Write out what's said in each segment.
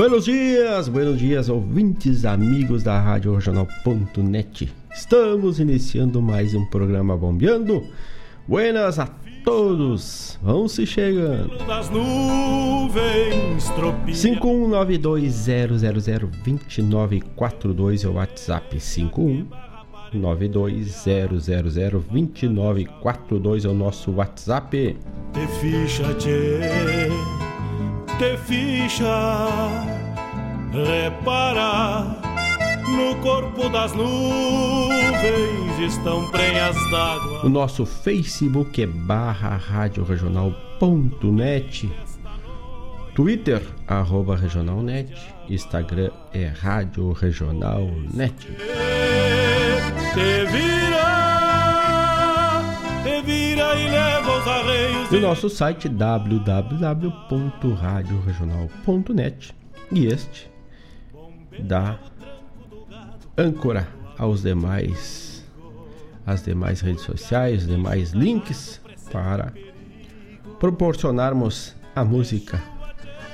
Buenos dias, buenos dias, ouvintes, amigos da Rádio Regional.net. Estamos iniciando mais um programa Bombeando. Buenas a todos, vão se chegando. Das nuvens, tropia. 51920002942 é o WhatsApp 51920002942 é o nosso WhatsApp. Te ficha, tchê, te ficha. Repara, no corpo das nuvens estão prenhas d'água. O nosso Facebook é barra Rádio Regional.net. Twitter, arroba Regionalnet. Instagram é Rádio Regionalnet. Te vira, te vira e leva os arreios. E o nosso site www.radioregional.net. E este dá âncora aos demais as demais redes sociais, os demais links para proporcionarmos a música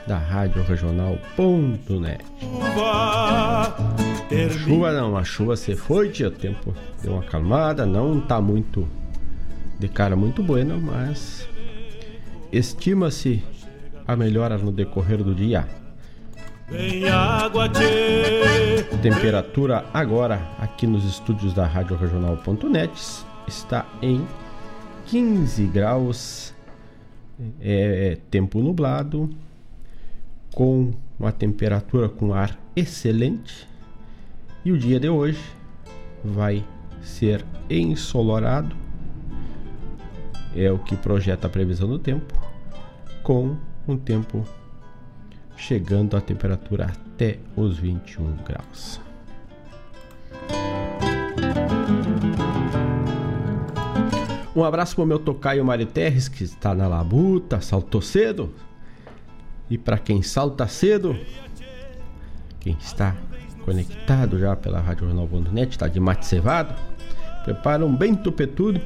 da Rádio Regional.net. Chuva, não, a chuva se foi, tia, o tempo deu uma acalmada, não tá muito de cara muito buena, mas estima-se a melhora no decorrer do dia. Temperatura agora aqui nos estúdios da Rádio Regional.net está em 15 graus, é tempo nublado, com uma temperatura com ar excelente. E o dia de hoje vai ser ensolarado, é o que projeta a previsão do tempo, com um tempo chegando a temperatura até os 21 graus. Um abraço para o meu tocaio Mário Terres, que está na labuta, saltou cedo. E para quem salta cedo, quem está conectado já pela Rádio Jornal.net, está de mate cevado, prepara um bem tupetudo,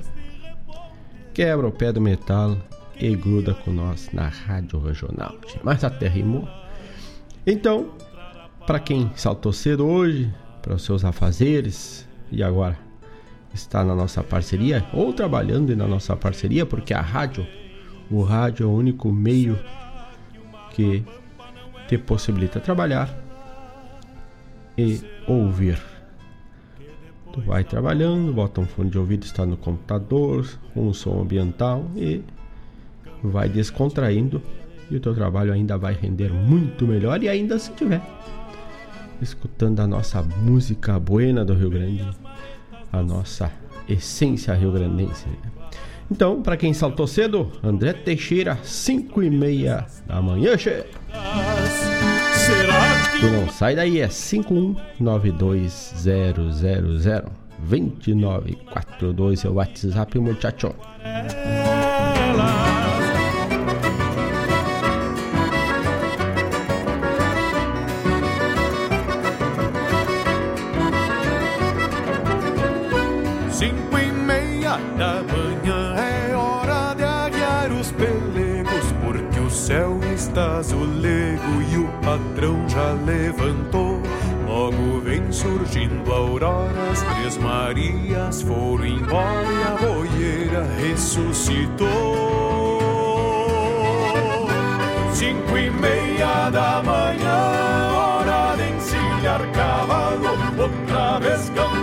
quebra o pé do metal e gruda com nós na Rádio Regional. Mas até rimou. Então, para quem saltou cedo hoje, para os seus afazeres e agora está na nossa parceria ou trabalhando na nossa parceria, porque a rádio, o rádio é o único meio que te possibilita trabalhar e ouvir. Tu vai trabalhando, bota um fone de ouvido, está no computador, com um som ambiental e vai descontraindo e o teu trabalho ainda vai render muito melhor e ainda se tiver escutando a nossa música buena do Rio Grande, a nossa essência rio-grandense. né? Então, para quem saltou cedo, André Teixeira, 5 e meia da manhã, che. Tu não sai daí, é 51920002942 é o WhatsApp, muchacho. Cinco está azulego e o patrão já levantou. Logo vem surgindo a aurora, as três Marias foram embora e a boieira ressuscitou. Cinco e meia da manhã, hora de encilhar cavalo. Outra vez cantou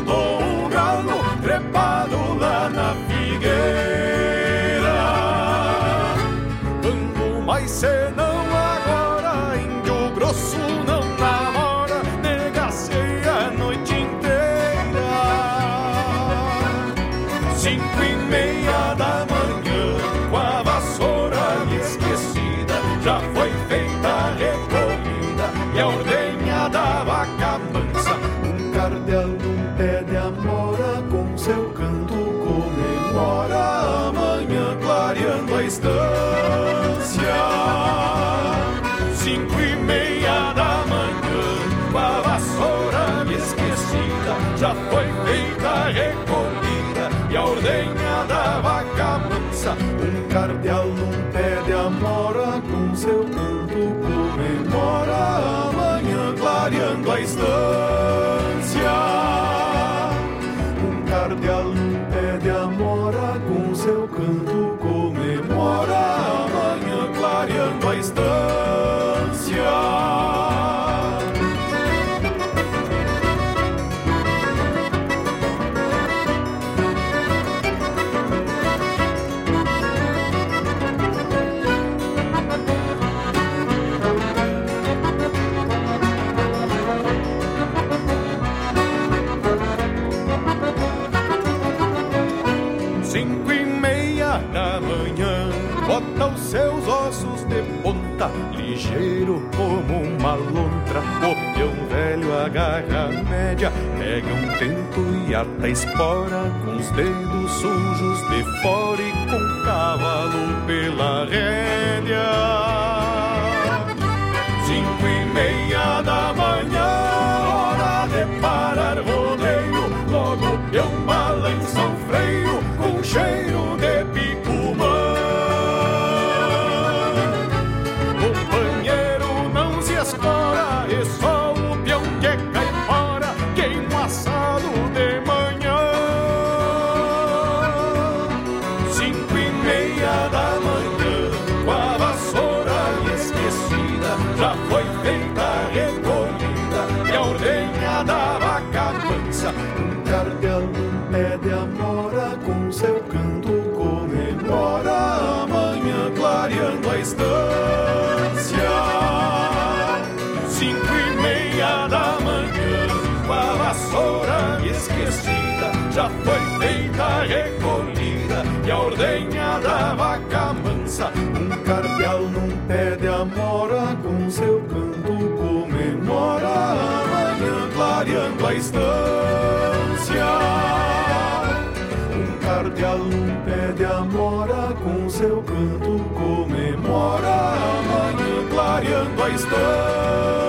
clareando a estância. ligeiro como uma lontra. O um velho, agarra a média, pega um tempo e ata espora. Com os dedos sujos de fora e com o cavalo pela rédea. Cinco e meia da manhã já foi A estância. Um cardeal um pé de amora, com seu canto comemora, amanhã clareando a estância.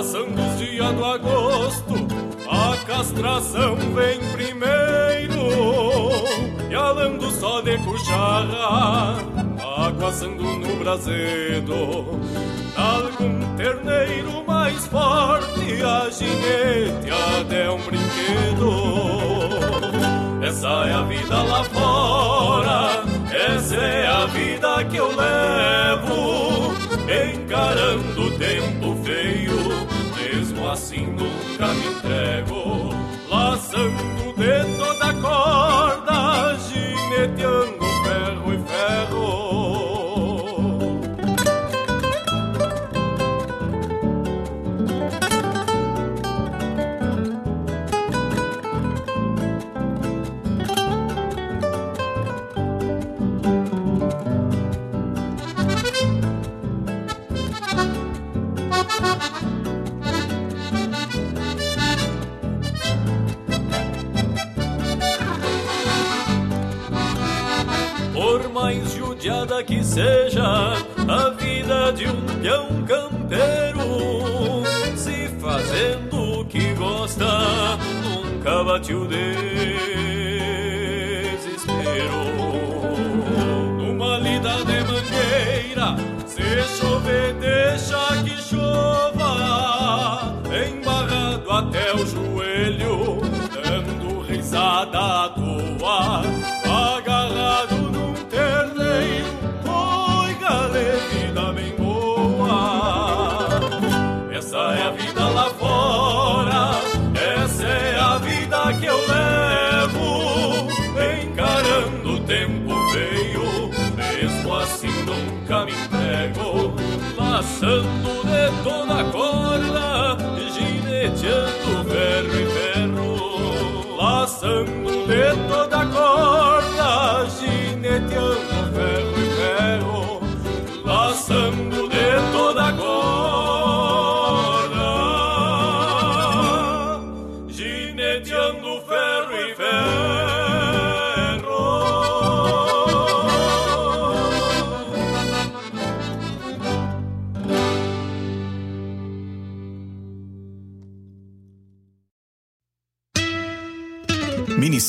Passando os dias do agosto, a castração vem primeiro. E alando só de cucharra, aguaçando no brasedo. Algum terneiro mais forte, a ginete até um brinquedo. Essa é a vida lá fora, essa é a vida que eu levo, encarando o tempo feio, assim nunca me entrego, laçando de toda corda, gineteando judiada que seja a vida de um peão campeiro, se fazendo o que gosta, nunca bate o desespero. Numa lida de mangueira, se chover, deixa que chova, embarrado até o joelho, dando risada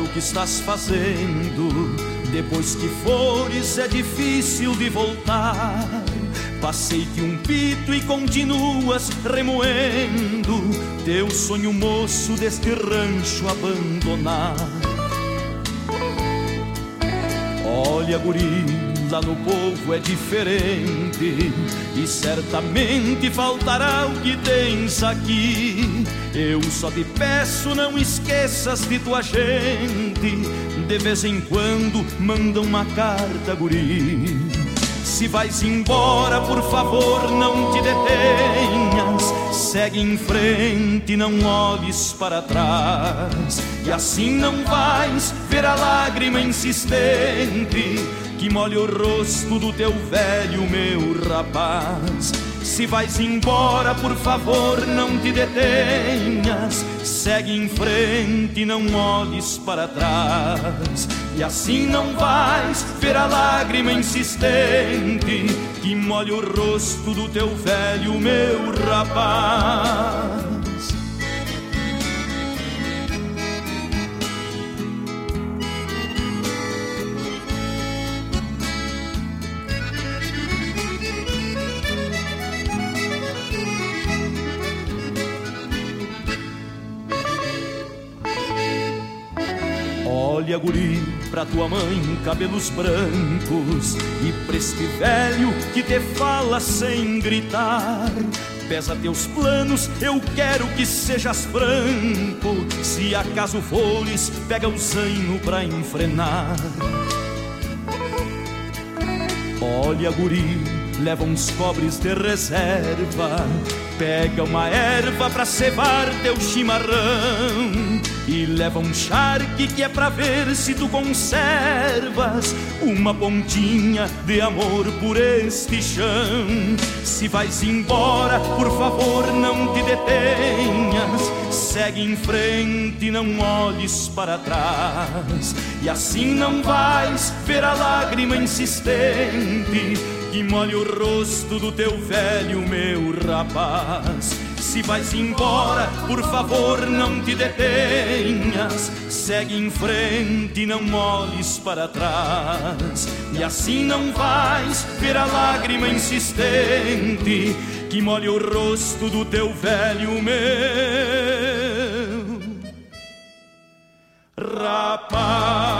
O que estás fazendo. Depois que fores, é difícil de voltar. Passei-te um pito e continuas remoendo teu sonho moço deste rancho abandonar. Olha, guri, lá no povo é diferente e certamente faltará o que tens aqui. Eu só te peço, não esqueças de tua gente. De vez em quando manda uma carta, guri. Se vais embora, por favor, não te detenhas. Segue em frente, não olhes para trás. E assim não vais ver a lágrima insistente que molha o rosto do teu velho, meu rapaz. Se vais embora, por favor, não te detenhas. Segue em frente, não olhes para trás. E assim não vais ver a lágrima insistente que molha o rosto do teu velho, meu rapaz. Olha, guri, pra tua mãe cabelos brancos e pra este velho que te fala sem gritar. Pesa teus planos, eu quero que sejas franco. Se acaso fores, pega o zaino pra enfrenar. Olha, guri, leva uns cobres de reserva. Pega uma erva pra cevar teu chimarrão e leva um charque que é pra ver se tu conservas uma pontinha de amor por este chão. Se vais embora, por favor, não te detenhas. Segue em frente, não olhes para trás. E assim não vais ver a lágrima insistente que molhe o rosto do teu velho, meu rapaz. Se vais embora, por favor, não te detenhas. Segue em frente, não olhes para trás. E assim não vais ver a lágrima insistente que molhe o rosto do teu velho, meu rapaz.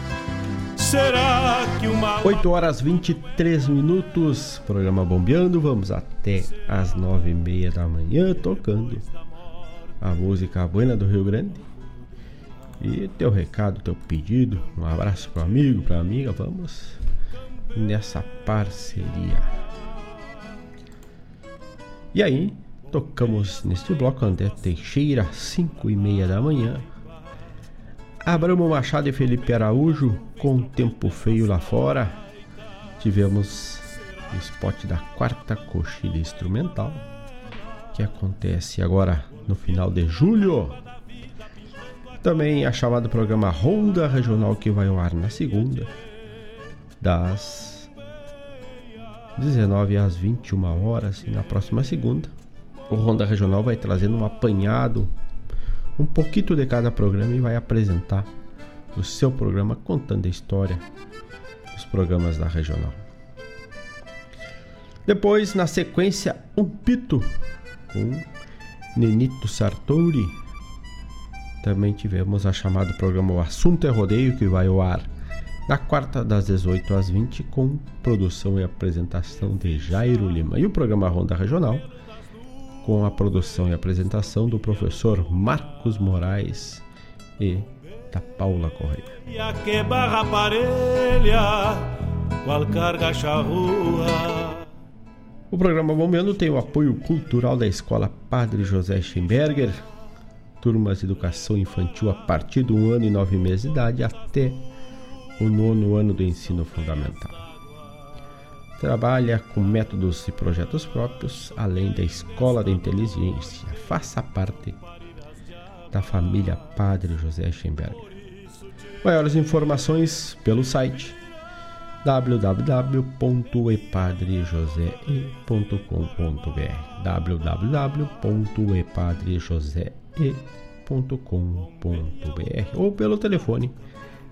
será que uma. 8 horas 23 minutos, programa bombeando. Vamos até as 9 e meia da manhã tocando a música Buena do Rio Grande. E teu recado, teu pedido, um abraço pro amigo, pra amiga, vamos nessa parceria. E aí, tocamos neste bloco André Teixeira, 5 e meia da manhã. Abramo Machado e Felipe Araújo, com tempo feio lá fora. Tivemos o spot da quarta coxilha instrumental, que acontece agora no final de julho. Também a chamada programa Ronda Regional, que vai ao ar na segunda, das 19 às 21 horas. E na próxima segunda, o Ronda Regional vai trazendo um apanhado um pouquinho de cada programa e vai apresentar o seu programa contando a história dos programas da regional. Depois, na sequência, um pito com Nenito Sartori. Também tivemos a chamada programa O Assunto é Rodeio, que vai ao ar Na quarta, das 18 às 20, com produção e apresentação de Jairo Lima. E o programa Ronda Regional, com a produção e apresentação do professor Marcos Moraes e da Paula Correia. O programa Momento tem o apoio cultural da Escola Padre José Schemberger, turmas de educação infantil a partir do um ano e nove meses de idade até o nono ano do ensino fundamental. Trabalha com métodos e projetos próprios, além da Escola da Inteligência. Faça parte da família Padre José Schemberger. Maiores informações pelo site www.epadrejosee.com.br www.epadrejosee.com.br ou pelo telefone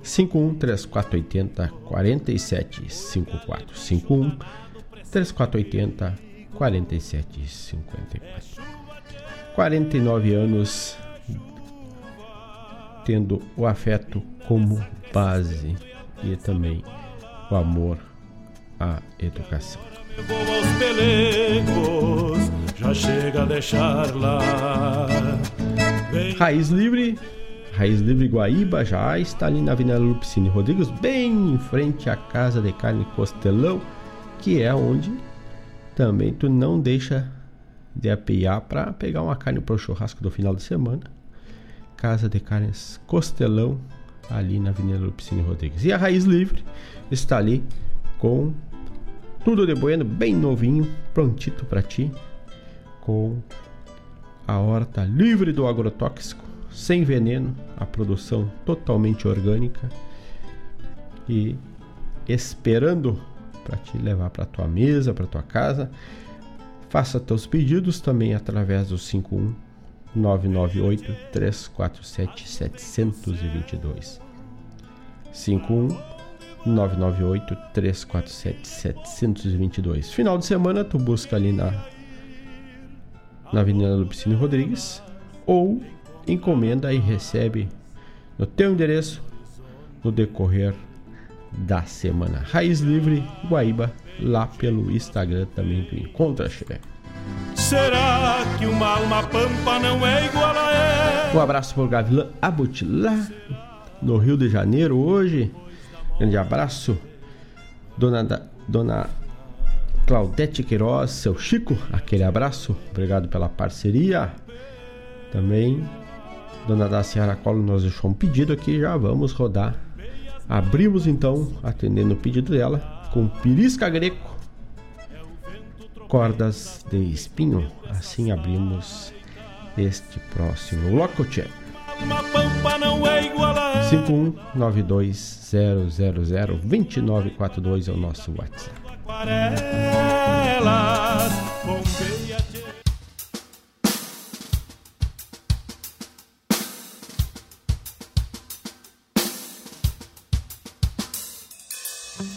51 3480 4754 51 3480 4754 49 anos tendo o afeto como base e também o amor à educação. Vou aos pelegos, já chega a deixar lá. Bem... Raiz Livre, Raiz Livre Guaíba já está ali na Avenida Lupicine Rodrigues, bem em frente à Casa de Carne Costelão, que é onde também tu não deixa de apiar para pegar uma carne para o churrasco do final de semana. Casa de Carnes Costelão, ali na Avenida Lupicine Rodrigues. E a Raiz Livre está ali com tudo de bueno, bem novinho, prontito para ti, com a horta livre do agrotóxico, sem veneno, a produção totalmente orgânica e esperando para te levar para tua mesa, para tua casa. Faça teus pedidos também através do 51 998 347 722. 51 998 347 722. Final de semana tu busca ali na na Avenida Lupicínio Rodrigues ou encomenda e recebe no teu endereço no decorrer da semana. Raiz Livre Guaíba, lá pelo Instagram também tu encontra, chefe. Será que uma alma pampa não é igual a ela? Um abraço por Gavilã Abut, lá no Rio de Janeiro hoje. Grande abraço, dona, da, dona Claudete Queiroz, seu Chico, aquele abraço, obrigado pela parceria. Também, dona da Serra Colo nos deixou um pedido aqui, já vamos rodar. Abrimos então, atendendo o pedido dela, com pirisca greco, cordas de espinho. Assim abrimos este próximo. Uma pampa não é. 51920002942 é o nosso WhatsApp. Geada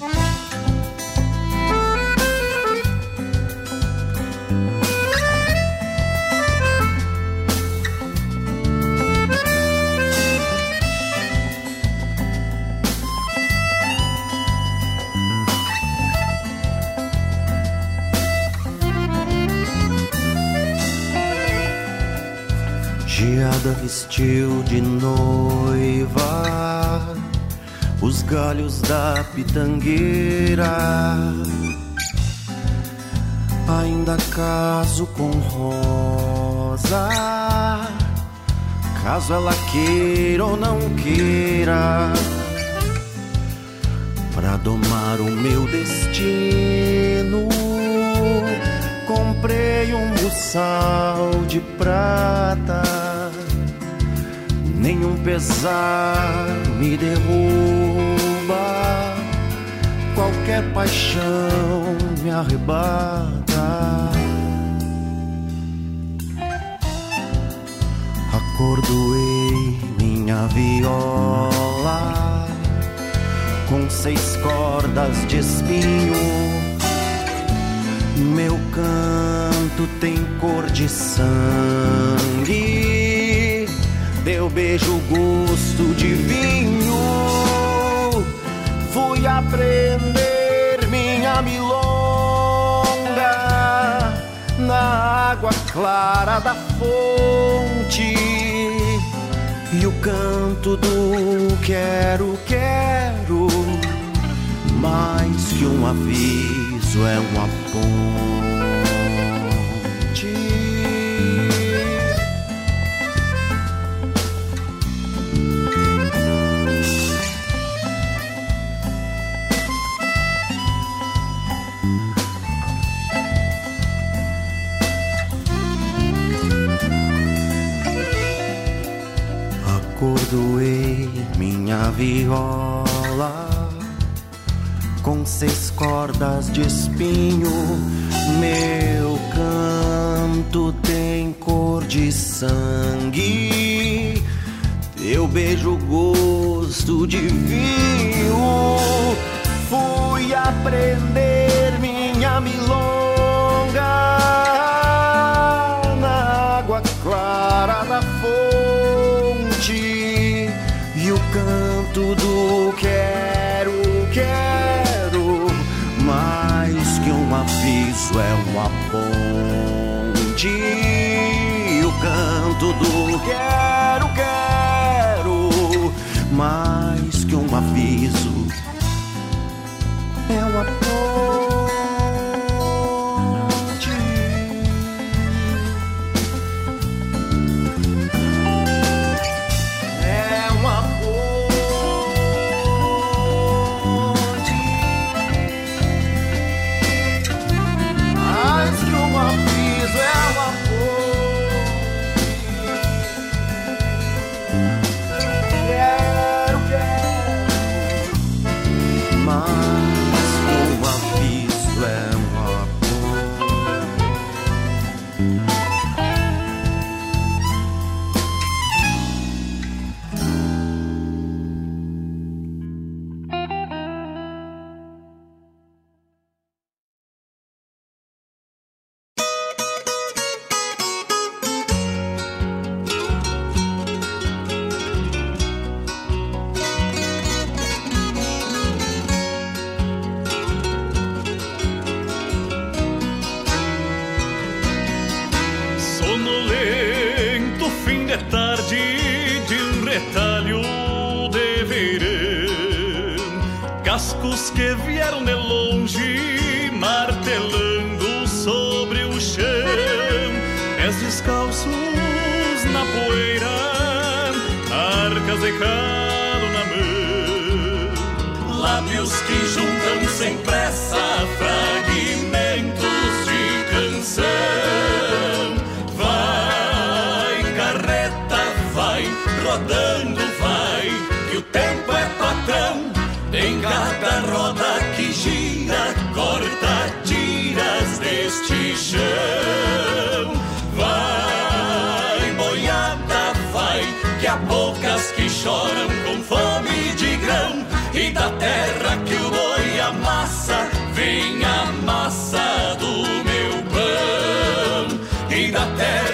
vestiu de noiva os galhos da pitangueira. Ainda caso com rosa, caso ela queira ou não queira, pra domar o meu destino comprei um buçal de prata. Nenhum pesar me derruba, qualquer paixão me arrebata. Acordoei minha viola com seis cordas de espinho. Meu canto tem cor de sangue, deu beijo gosto de vinho. Fui aprender minha milonga na água clara da fonte e o canto do quero, quero, mais que um aviso é um aponte. Viola com seis cordas de espinho. Meu canto tem cor de sangue, teu beijo gosto de vinho. Fui aprender minha milonga na água clara da E o canto do quero, quero,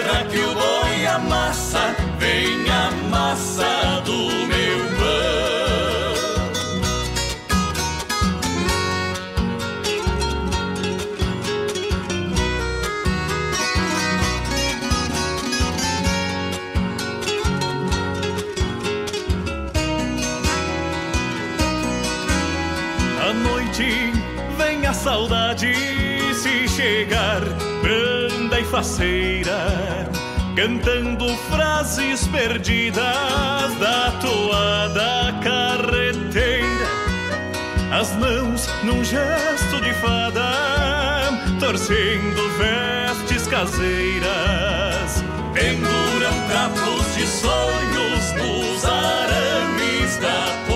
terra que faceira, cantando frases perdidas da toada carreteira. As mãos num gesto de fada, torcendo vestes caseiras. Penduram trapos de sonhos nos arames da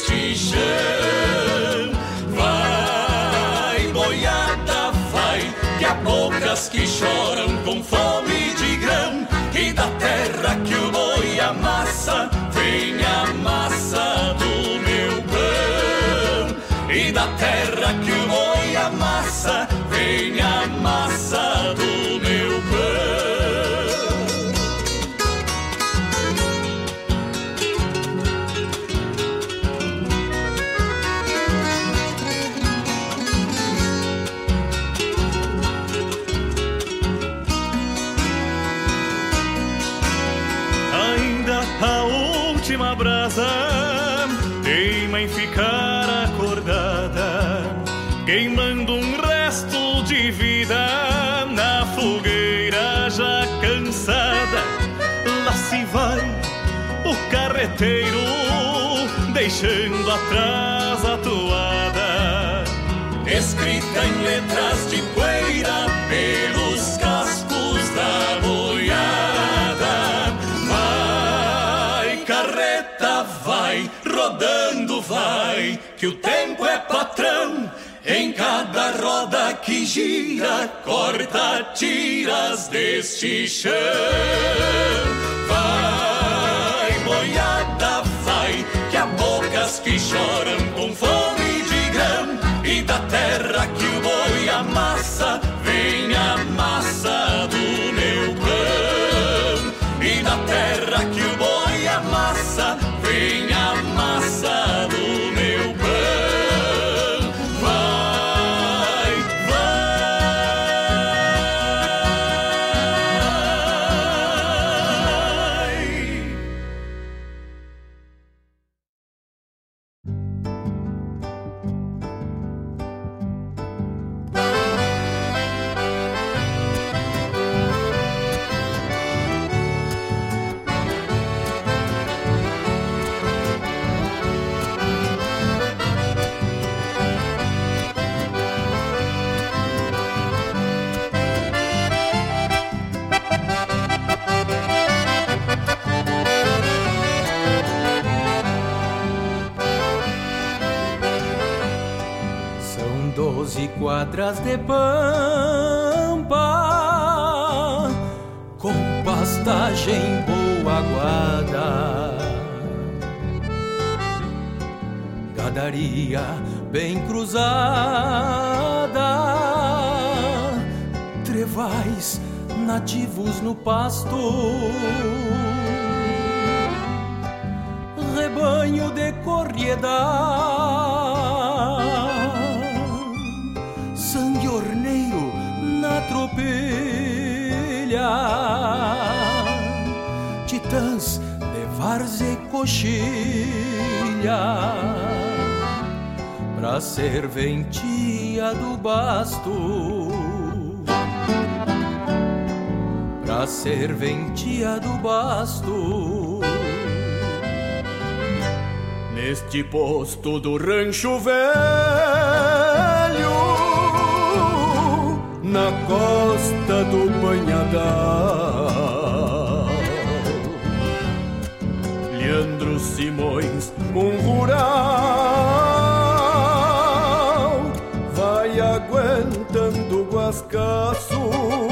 deste chão. Vai, boiada, vai, que há poucas que choram com fome de grão. E da terra que o boi amassa, deixando atrás a toada, escrita em letras de poeira pelos cascos da boiada. Vai, carreta, vai, rodando, vai, que o tempo é patrão. Em cada roda que gira, corta tiras deste chão. Vai, boiada, vai, há bocas que choram com fome de grão. E da terra que o boi amassa, de pampa com pastagem boa aguada. Gadaria bem cruzada, trevais nativos no pasto rebanho de corrieda, várzea e coxilha, pra serventia do basto. Pra serventia do basto. Neste posto do rancho velho, na costa do Banhadal, Simões, um rural, vai aguentando o guascaço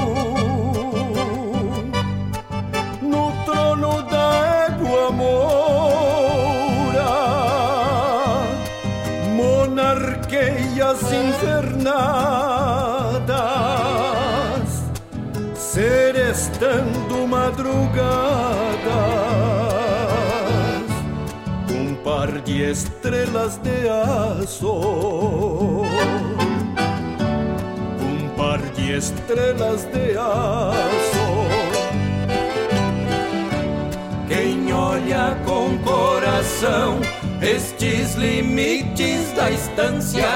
estrelas de aço. Um par de estrelas de aço Quem olha com coração estes limites da estância,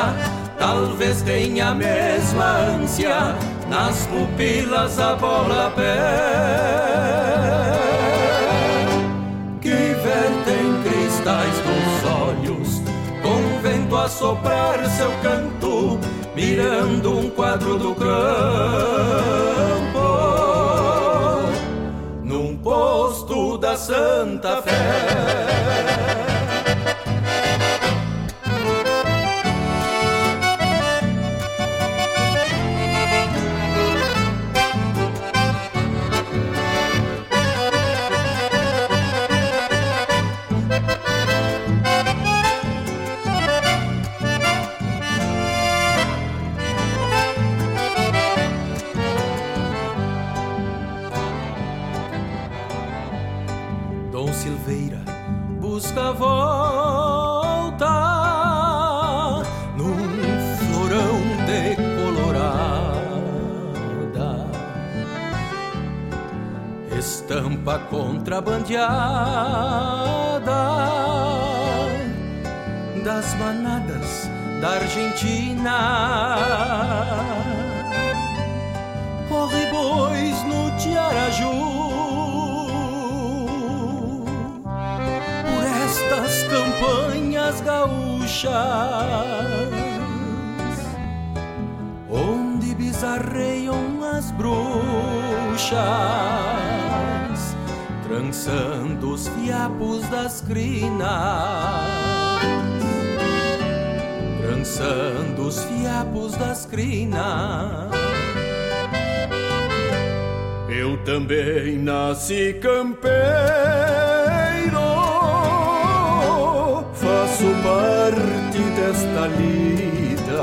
talvez tenha a mesma ânsia nas pupilas a bola pé. A soprar seu canto, mirando um quadro do campo num posto da Santa Fé. Contrabandeada das manadas da Argentina. Fiapos das crinas trançando os fiapos das crinas. Eu também nasci campeiro, faço parte desta lida.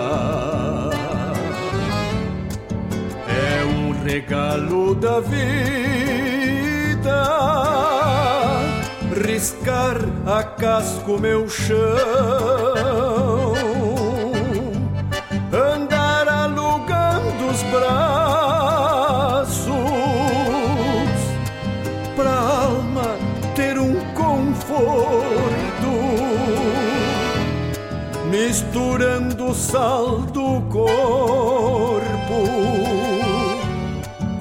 É um regalo da vida riscar a casco meu chão. Braços pra alma ter um conforto, misturando sal do corpo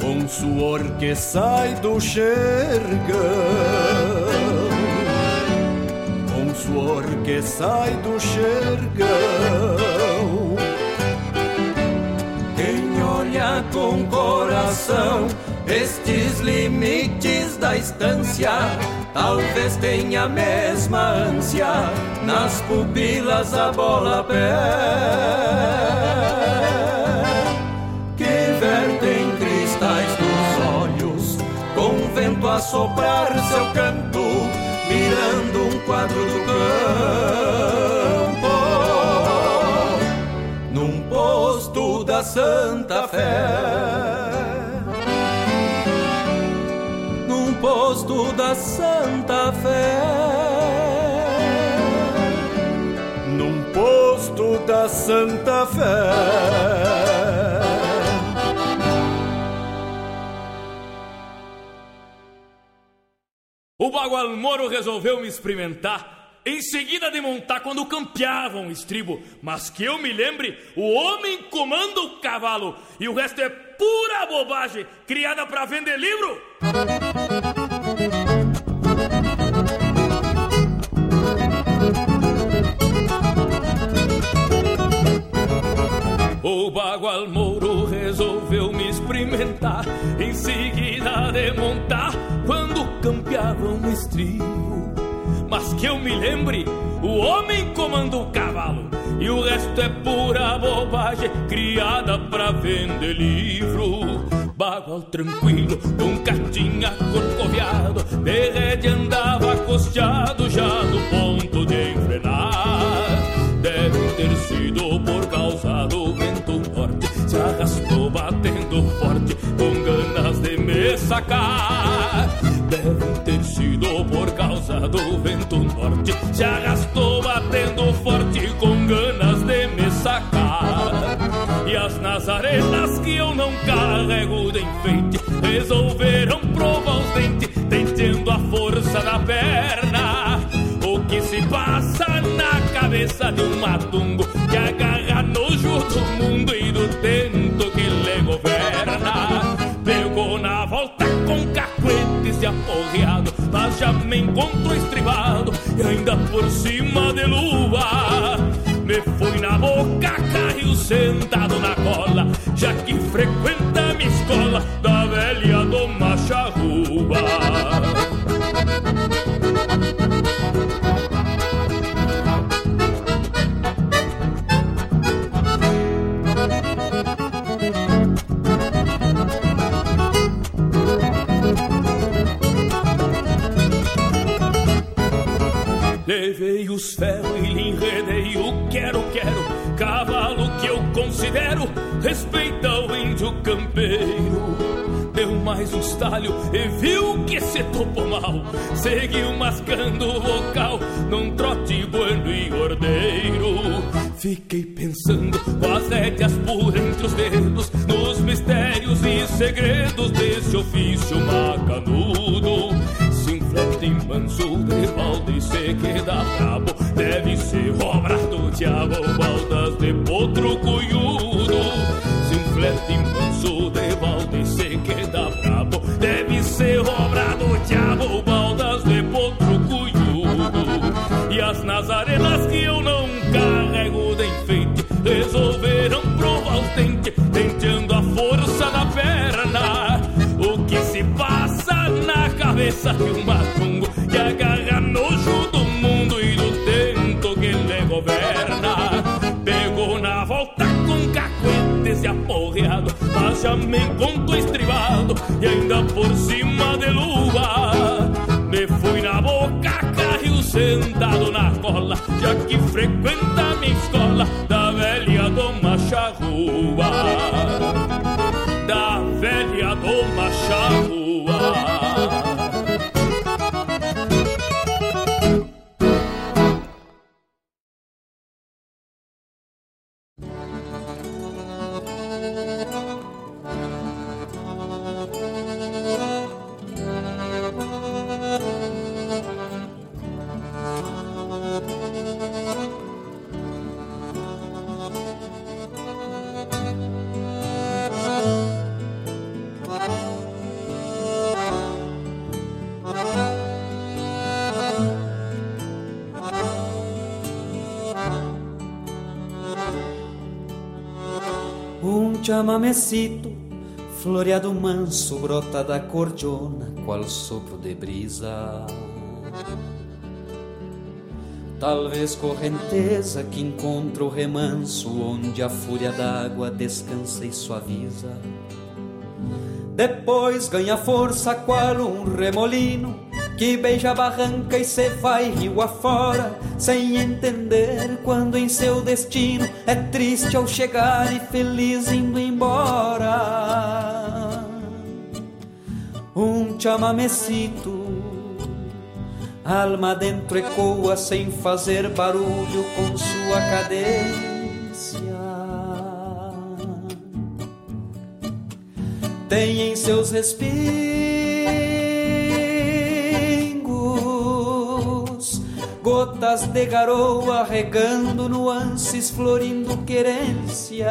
com suor que sai do xergão, suor que sai do xergão olha com coração estes limites da estância. Talvez tenha a mesma ânsia nas pupilas a bola pé que vertem cristais dos olhos com vento a soprar seu canto, quadro do campo num posto da Santa Fé. Num posto da Santa Fé. Num posto da Santa Fé. O Bagual Moro resolveu me experimentar em seguida de montar quando campeavam o estribo. Mas que eu me lembre, o homem comanda o cavalo e o resto é pura bobagem criada para vender livro. O Bagual Mouro resolveu me experimentar Em seguida de montar Quando campeavam o estribo mas que eu me lembre, o homem comanda o cavalo e o resto é pura bobagem criada pra vender livro. Bagual tranquilo, com catinha corcoviado, de rede andava costeado já no ponto de enfrenar. Deve ter sido por causa do vento norte, se arrastou batendo forte, com ganas de me sacar. Por causa do vento norte. Se arrastou batendo forte com ganas de me sacar. E as nazarenas que eu não carrego de enfeite Resolveram provar os dentes Tentando a força da perna. O que se passa na cabeça de um matungo Que agarra nojo do mundo e do tento que lhe governa. Pegou na volta com cacuetes e aporreado Mas já me encontrou estribado E ainda por cima de lua. Me fui na boca, caiu sentado na cola Já que frequenta minha escola Da velha do Macharrua Levei os ferros e lhe enredei o quero, quero Cavalo que eu considero respeita o índio campeiro Deu mais uns talhos e viu que se topou mal. Seguiu mascando o vocal num trote bueno e gordeiro. Fiquei pensando com as rédeas por entre os dedos, nos mistérios e segredos desse ofício macanudo. Manso de balde e se queda brabo, deve ser obra do diabo, baldas de potro cunhudo. Se um flete manso de balde e se queda brabo, deve ser obra do diabo, baldas de potro cunhudo. E as nazarenas que eu não carrego de enfeite, resolveram provar os dentes, tenteando a força da perna. O que se passa na cabeça de um matungo volta com cacuetes e aporreado, mas já me encontrou estribado e ainda por cima de lua. Me fui na boca, carril sentado Chamamecito floreado manso brota da cordiona, qual sopro de brisa. Talvez correnteza que encontra o remanso onde a fúria d'água descansa e suaviza. Depois ganha força qual um remolino que beija a barranca e se vai rio afora, sem entender quando em seu destino é triste ao chegar e feliz indo embora. Um chamamecito, alma dentro ecoa sem fazer barulho com sua cadência. Tem em seus respingos gotas de garoa regando nuances, florindo querências.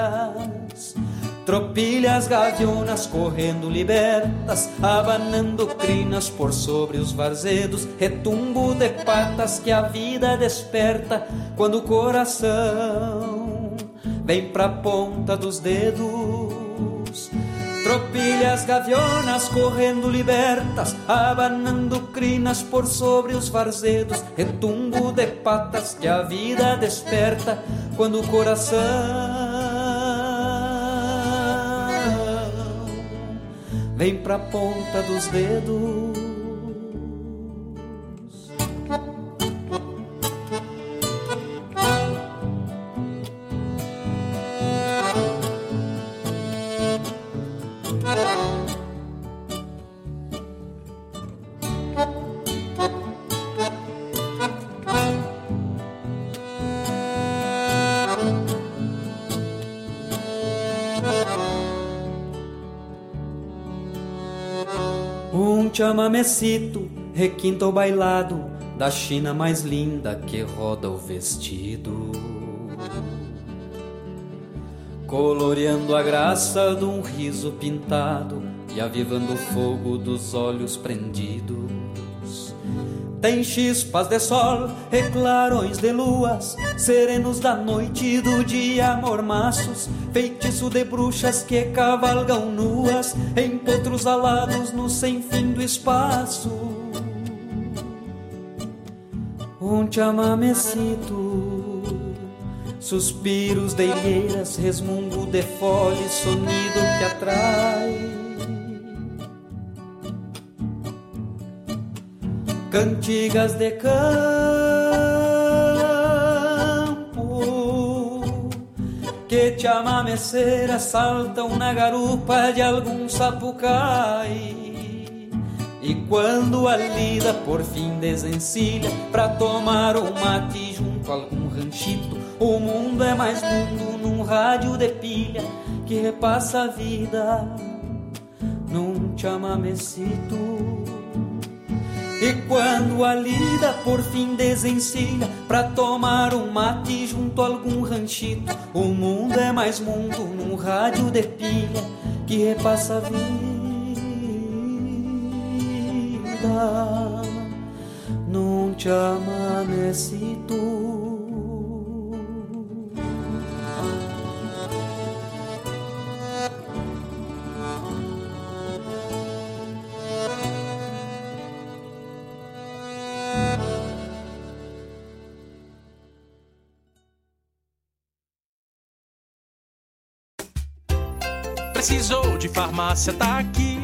Tropilhas gavionas correndo libertas, abanando crinas por sobre os varzedos, retumbo de patas que a vida desperta quando o coração vem pra ponta dos dedos. Tropilhas gavionas correndo libertas, abanando crinas por sobre os varzedos, retumbo de patas que a vida desperta quando o coração vem pra ponta dos dedos. Um chamamecito requinta o bailado da China mais linda que roda o vestido. Coloreando a graça de um riso pintado e avivando o fogo dos olhos prendidos. Tem chispas de sol e clarões de luas, serenos da noite e do dia mormaços, feitiço de bruxas que cavalgam nuas em potros alados no sem fim do espaço. Um chamamecito, suspiros de ilheiras, resmungo de folha, sonido que atrai. Cantigas de campo que te amameceras saltam na garupa de algum sapucai. E quando a lida por fim desencilha pra tomar um mate junto a algum ranchito, o mundo é mais mundo num rádio de pilha que repassa a vida num chamamecito. E quando a lida por fim desencilha Pra tomar um mate junto a algum ranchito O mundo é mais mundo num rádio de pilha Que repassa a vida Num chamamecito de farmácia, tá aqui.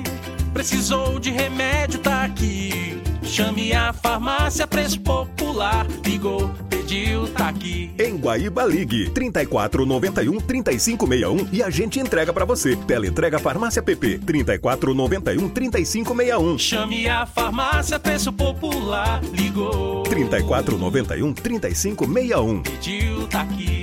Precisou de remédio, tá aqui. Chame a farmácia Preço Popular. Ligou, pediu, tá aqui. Em Guaíba Ligue 3491 3561 e a gente entrega para você. Teleentrega Farmácia PP 3491 3561. Chame a farmácia Preço Popular. Ligou. 3491 3561. Pediu, tá aqui.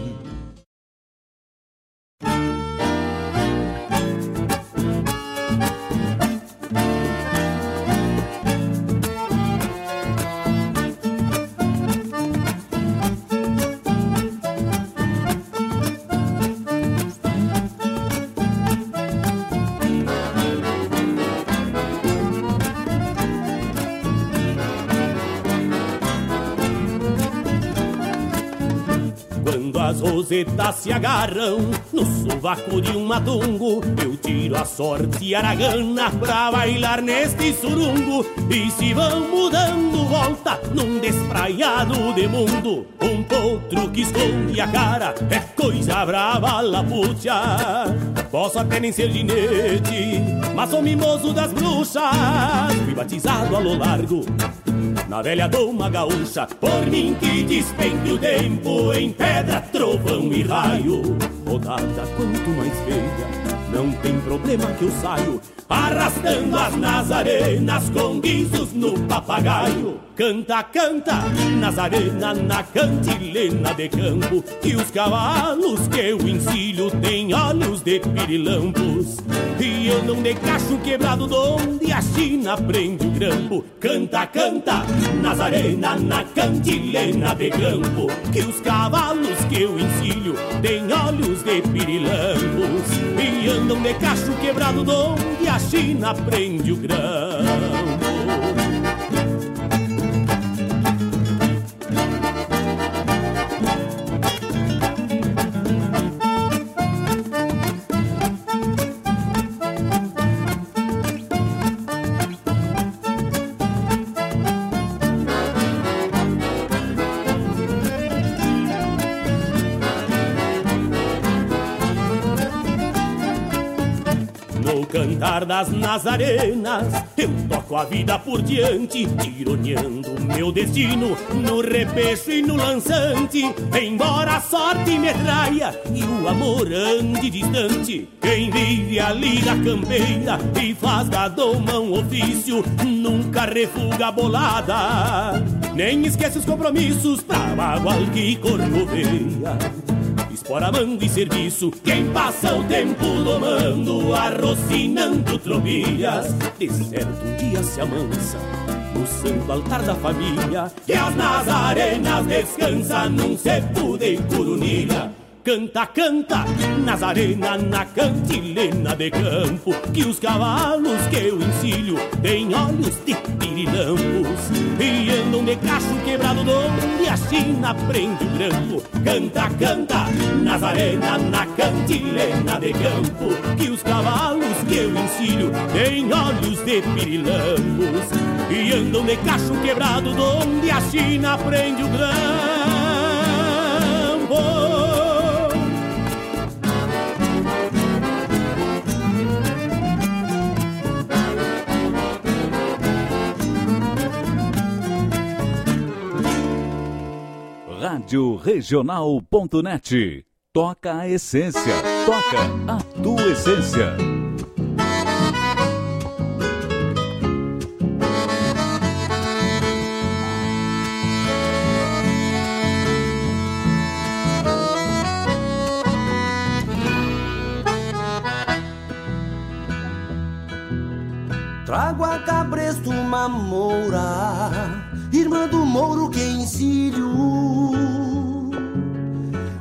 Rosetas se agarram no sovaco de um matungo. Eu tiro a sorte aragana pra bailar neste surungo. E se vão mudando volta num despraiado de mundo. Um potro que esconde a cara é coisa brava, lapucha. Posso até nem ser ginete, mas sou mimoso das bruxas. Fui batizado a lo largo na velha doma gaúcha, por mim que despende o tempo em pedra, trovão e raio. Rodada quanto mais feia, não tem problema que eu saio arrastando as nazarenas com guizos no papagaio. Canta, canta, Nazarena na cantilena de campo E os cavalos que eu ensilho têm olhos de pirilampos. E andam de cacho quebrado donde a China prende o grampo. Canta, canta, Nazarena na cantilena de campo Que os cavalos que eu ensilho têm olhos de pirilampos. E andam de cacho quebrado donde a China prende o grampo das Nazarenas, eu toco a vida por diante, tironeando meu destino no repecho e no lançante. Embora a sorte me traia e o amor ande distante, quem vive ali na campeira e faz da doma um ofício, nunca refuga a bolada, nem esquece os compromissos pra bagual que corcoveia espora, mando e serviço. Quem passa o tempo domando, arrocinando trobilhas, de certo um dia se amansa no santo altar da família, que as nazarenas descansam num cepo de curunilha. Canta, canta, Nazarena na cantilena de campo Que os cavalos que eu ensilho têm olhos de pirilampos E andam de cacho quebrado donde a China prende o grampo Canta, canta, Nazarena na cantilena de campo Que os cavalos que eu ensilho têm olhos de pirilampos E andam de cacho quebrado donde a China prende o grampo Rádio Regional.net. Toca a essência. Toca a tua essência. Trago a cabresto uma moura irmã do Mouro que encilho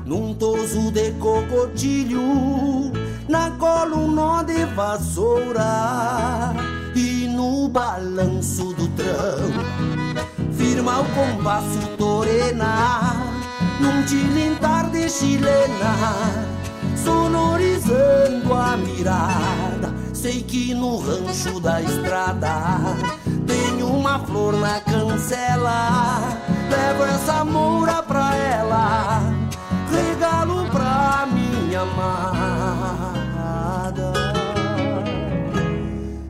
Num toso de cocotilho Na cola um nó de vassoura E no balanço do trão Firma o compasso torena Num tilintar de chilena Sonorizando a mirada Sei que no rancho da estrada tem uma flor na cancela. Levo essa moura pra ela, regalo pra minha amada.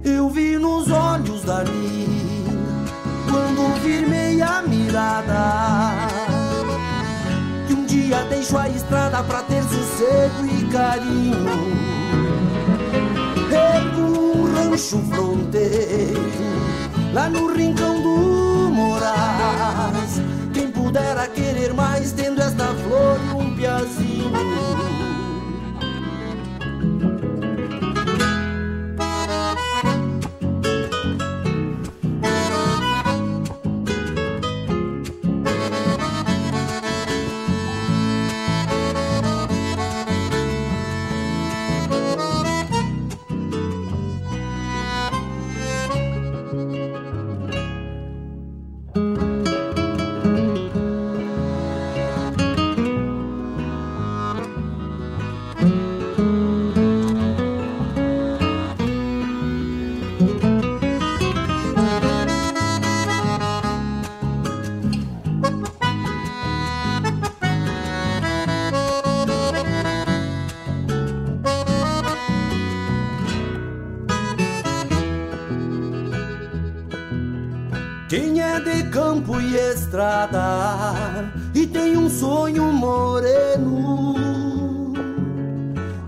Eu vi nos olhos da linda, quando firmei a mirada. Que um dia deixo a estrada pra ter sossego e carinho. Rancho fronteiro lá no rincão do Moraes. Quem pudera querer mais, tendo esta flor e um piazinho. Estrada e tem um sonho moreno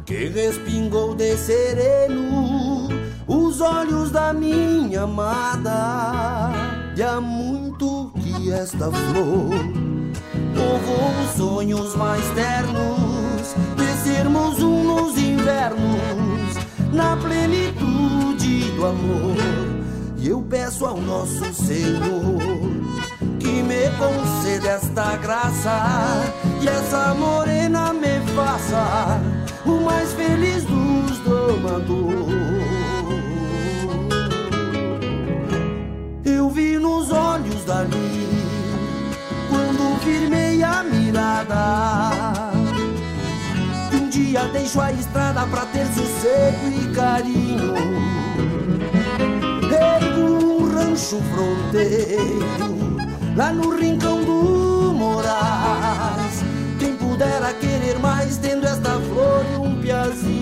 que respingou de sereno os olhos da minha amada. E há muito que esta flor povoou os sonhos mais ternos de sermos um nos invernos na plenitude do amor. E eu peço ao nosso Senhor que me conceda esta graça e essa morena me faça o mais feliz dos domadores. Eu vi nos olhos dali quando firmei a mirada. Um dia deixo a estrada pra ter sossego e carinho. Rancho fronteiro lá no rincão do Moraes. Quem pudera querer mais, tendo esta flor e um piazinho.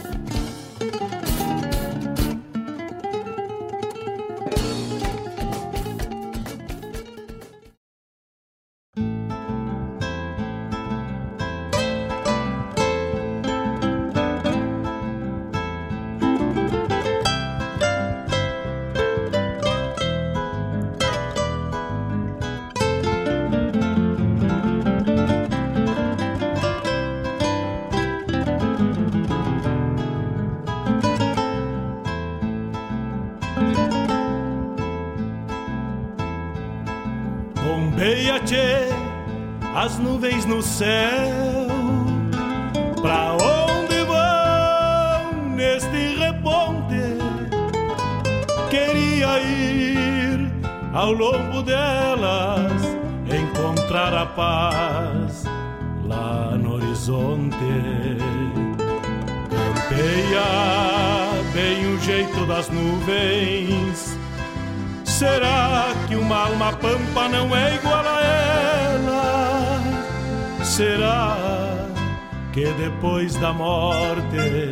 Da morte,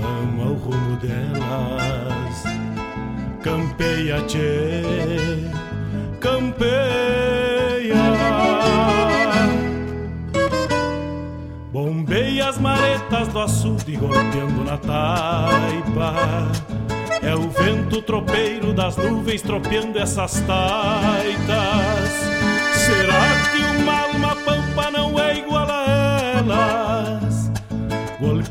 vamos ao rumo delas. Campeia, tchê, campeia. Bombeia as maretas do açude golpeando na taipa. É o vento tropeiro das nuvens tropeando essas taitas. Será que uma alma pampa não é igual a ela?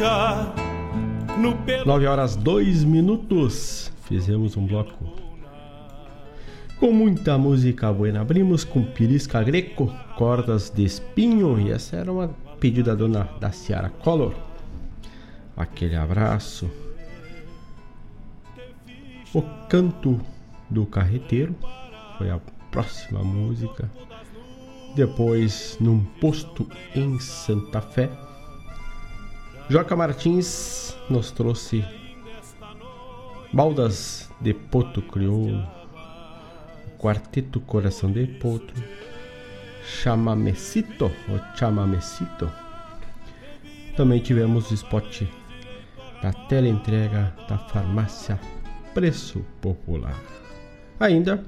ficha no pelo. 9 horas 2 minutos. Fizemos um bloco com muita música buena. Abrimos com Pirisca Greco, Cordas de Espinho. E essa era uma pedida da dona da Ciara Color. Aquele abraço. O Canto do Carreteiro foi a próxima música. Depois, num posto em Santa Fé Joca Martins nos trouxe Baldas de Poto Crioulo, Quarteto Coração de Poto, Chamamecito ou Chamamecito. Também tivemos o spot da teleentrega da farmácia Preço Popular. Ainda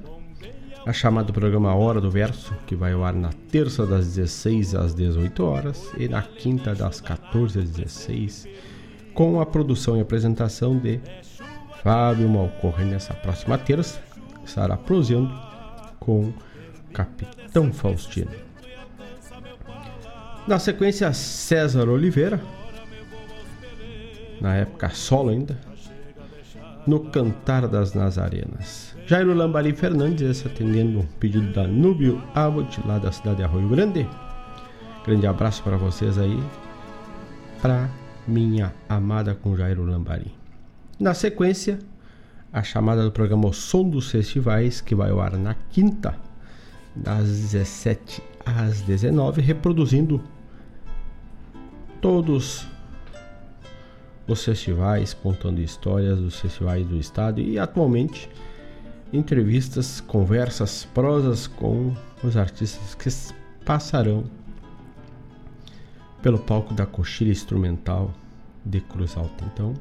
a chamada programa Hora do Verso, que vai ao ar na terça das 16 às 18 horas e na quinta das 14 às 16, com a produção e apresentação de Fábio Malcorre nessa próxima terça, estará prosendo com Capitão Faustino. Na sequência, César Oliveira, na época solo ainda, no Cantar das Nazarenas. Jairo Lambari Fernandes atendendo pedido da Núbio Abbott, lá da cidade de Arroio Grande. Grande abraço para vocês aí, para minha amada com Jairo Lambari. Na sequência, a chamada do programa O Som dos Festivais, que vai ao ar na quinta, das 17 às 19, reproduzindo todos os festivais, contando histórias dos festivais do estado e atualmente entrevistas, conversas, prosas com os artistas que passarão pelo palco da coxilha instrumental de Cruz Alta. Então,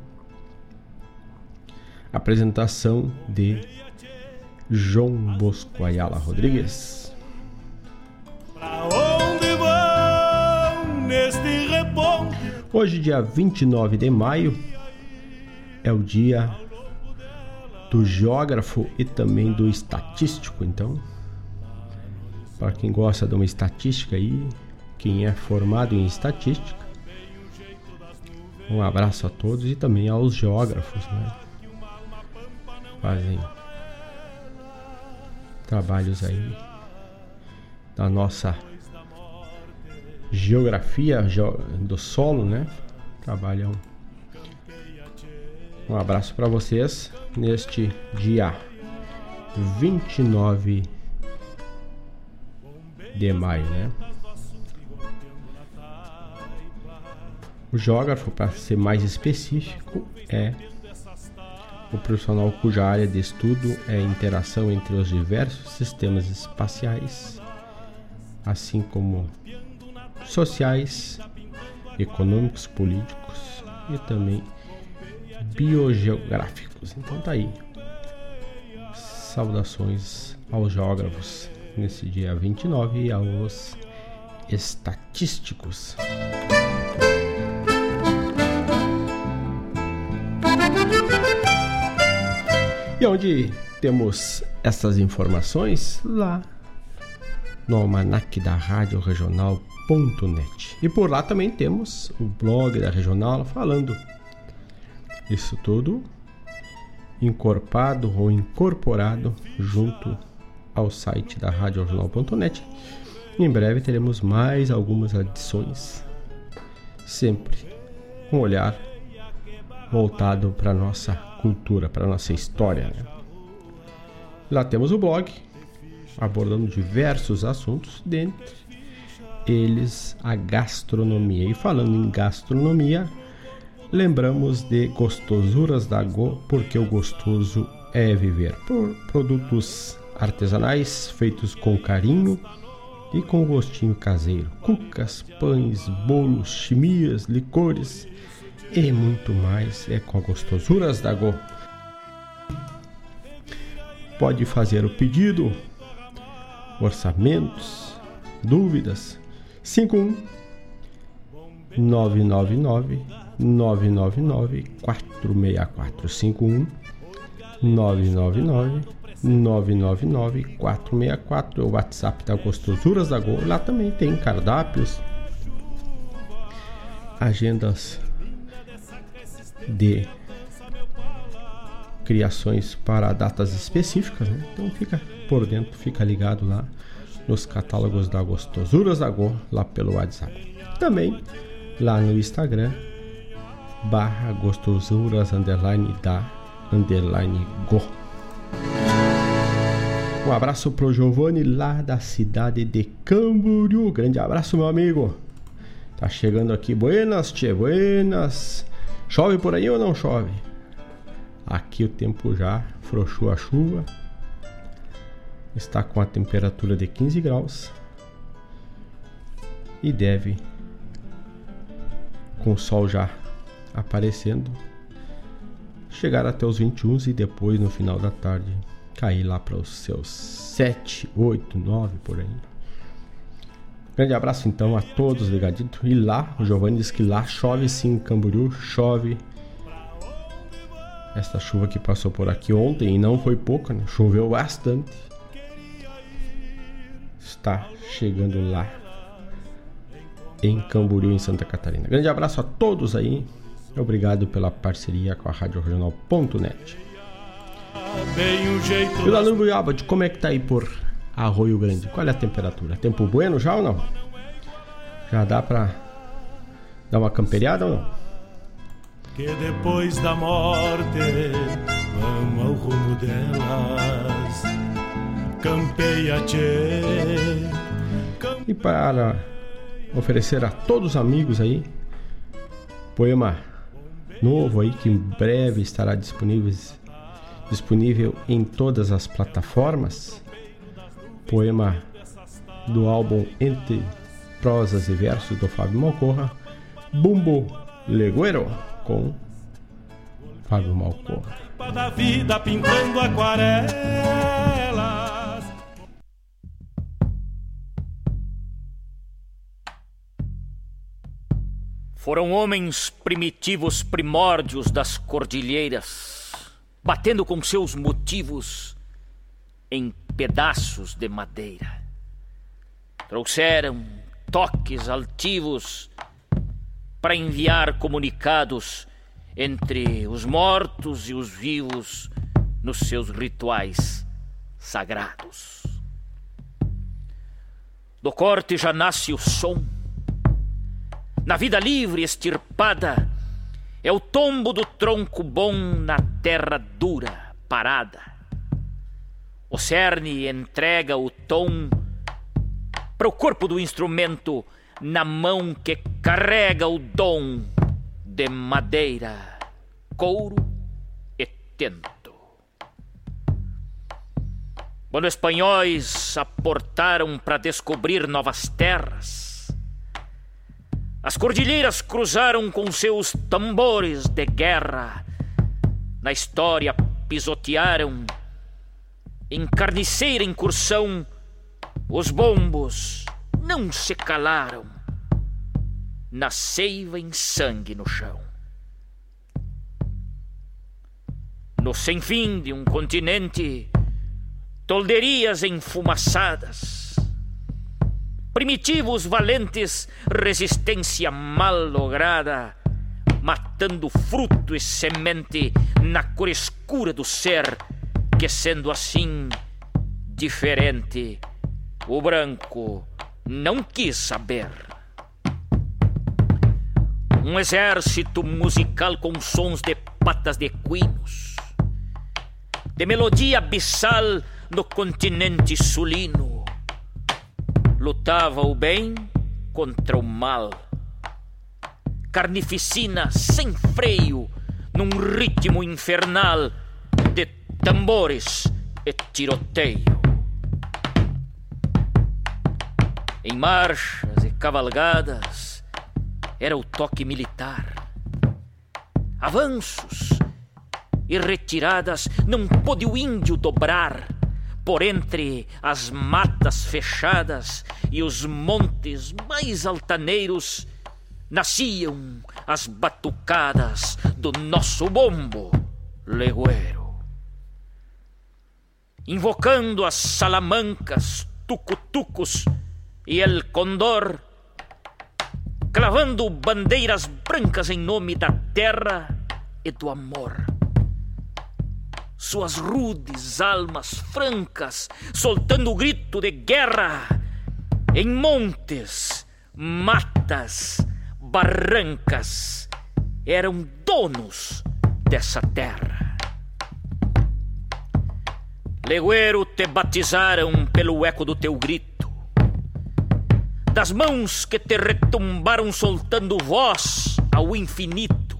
apresentação de João Bosco Ayala Rodrigues. Hoje, dia 29 de maio, é o dia do geógrafo e também do estatístico. Então, para quem gosta de uma estatística aí, quem é formado em estatística, um abraço a todos e também aos geógrafos, né? Fazem trabalhos aí da nossa geografia do solo, né? Trabalham. Um abraço para vocês neste dia 29 de maio, né? O geógrafo, para ser mais específico, é o profissional cuja área de estudo é a interação entre os diversos sistemas espaciais, assim como sociais, econômicos, políticos e também biogeográficos. Então tá aí. Saudações aos geógrafos nesse dia 29 e aos estatísticos. E onde temos essas informações? Lá no almanac da Rádio Regional.net. E por lá também temos o blog da Regional falando isso tudo encorpado ou incorporado junto ao site da Rádio Regional.net. Em breve teremos mais algumas adições, sempre um olhar voltado para nossa cultura, para nossa história. Né? Lá temos o blog abordando diversos assuntos, dentre eles a gastronomia. E falando em gastronomia, lembramos de Gostosuras da Go, porque o gostoso é viver. Por produtos artesanais feitos com carinho e com gostinho caseiro. Cucas, pães, bolos, chimias, licores e muito mais é com Gostosuras da Go. Pode fazer o pedido, orçamentos, dúvidas. 51 999 999 464 51 999 999 464 é o WhatsApp da Gostosuras da Go. Lá também tem cardápios, agendas de criações para datas específicas, né? então fica por dentro, fica ligado lá nos catálogos da Gostosuras da Go, lá pelo WhatsApp. Também lá no Instagram, barra gostosuras underline da underline go. Um abraço pro Giovanni lá da cidade de Camboriú. Grande abraço, meu amigo. Tá chegando aqui. Buenas, tchê, buenas. Chove por aí ou não chove? Aqui o tempo já frouxou a chuva. Está com a temperatura de 15 graus. E deve, com o sol já aparecendo, chegar até os 21 e depois no final da tarde cair lá para os seus 7, 8, 9 por aí. Grande abraço então a todos ligadito. E lá, o Giovanni diz que lá chove sim, Camboriú chove. Esta chuva que passou por aqui ontem e não foi pouca, né? choveu bastante. Está chegando lá em Camboriú, em Santa Catarina. Grande abraço a todos aí. Obrigado pela parceria com a Rádio Regional.net. E lá no como é que tá aí por Arroio Grande? Qual é a temperatura? Tempo bueno já ou não? Já dá pra dar uma camperiada ou não? Que depois da morte vamos ao rumo delas. Campeia, tchê. E para oferecer a todos os amigos aí, poema novo aí que em breve estará disponível, disponível em todas as plataformas. Poema do álbum Entre Prosas e Versos do Fábio Malcorra, Bumbo Legueiro com Fábio Malcorra. Da vida pintando aquarelas. Foram homens primitivos primórdios das cordilheiras, batendo com seus motivos em pedaços de madeira. Trouxeram toques altivos para enviar comunicados entre os mortos e os vivos nos seus rituais sagrados. Do corte já nasce o som. Na vida livre extirpada, é o tombo do tronco bom na terra dura, parada. O cerne entrega o tom para o corpo do instrumento na mão que carrega o dom de madeira, couro e tento. Quando espanhóis aportaram para descobrir novas terras, as cordilheiras cruzaram com seus tambores de guerra. Na história pisotearam, em carniceira incursão, os bombos não se calaram na seiva em sangue no chão. No sem fim de um continente, tolderias enfumaçadas, primitivos valentes, resistência mal lograda, matando fruto e semente na cor escura do ser, que sendo assim diferente, o branco não quis saber. Um exército musical com sons de patas de equinos, de melodia abissal no continente sulino. Lutava o bem contra o mal. Carnificina sem freio, num ritmo infernal de tambores e tiroteio. Em marchas e cavalgadas era o toque militar. Avanços e retiradas não pôde o índio dobrar por entre as matas fechadas e os montes mais altaneiros nasciam as batucadas do nosso bombo legueiro. Invocando as salamancas, tucutucos e el condor, clavando bandeiras brancas em nome da terra e do amor. Suas rudes almas francas soltando o grito de guerra em montes, matas, barrancas, eram donos dessa terra. Legueiro te batizaram pelo eco do teu grito das mãos que te retumbaram soltando voz ao infinito.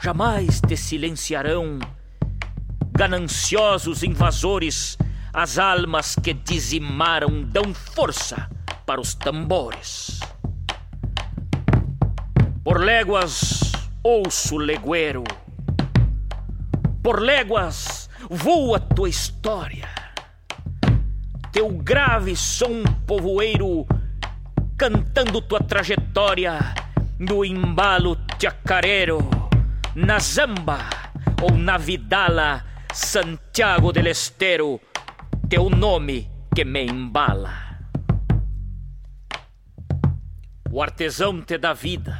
Jamais te silenciarão gananciosos invasores, as almas que dizimaram dão força para os tambores. Por léguas ouço legueiro, por léguas voa tua história teu grave som povoeiro, cantando tua trajetória no embalo chacarero, na zamba ou na vidala, Santiago del Estero, teu nome que me embala. O artesão te dá vida,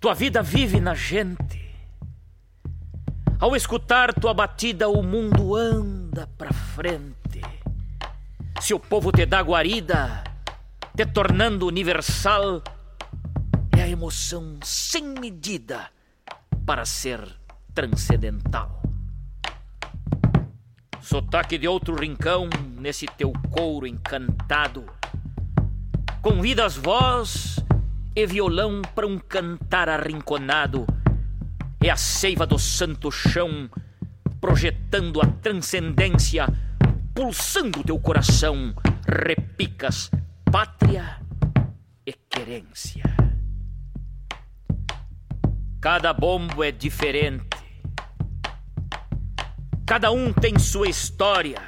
tua vida vive na gente. Ao escutar tua batida, o mundo anda pra frente. Se o povo te dá guarida, te tornando universal, é a emoção sem medida para ser transcendental. Sotaque de outro rincão nesse teu couro encantado. Convidas voz e violão para um cantar arrinconado. É a seiva do santo chão projetando a transcendência pulsando teu coração, repicas pátria e querência. Cada bombo é diferente, Cada um tem sua história.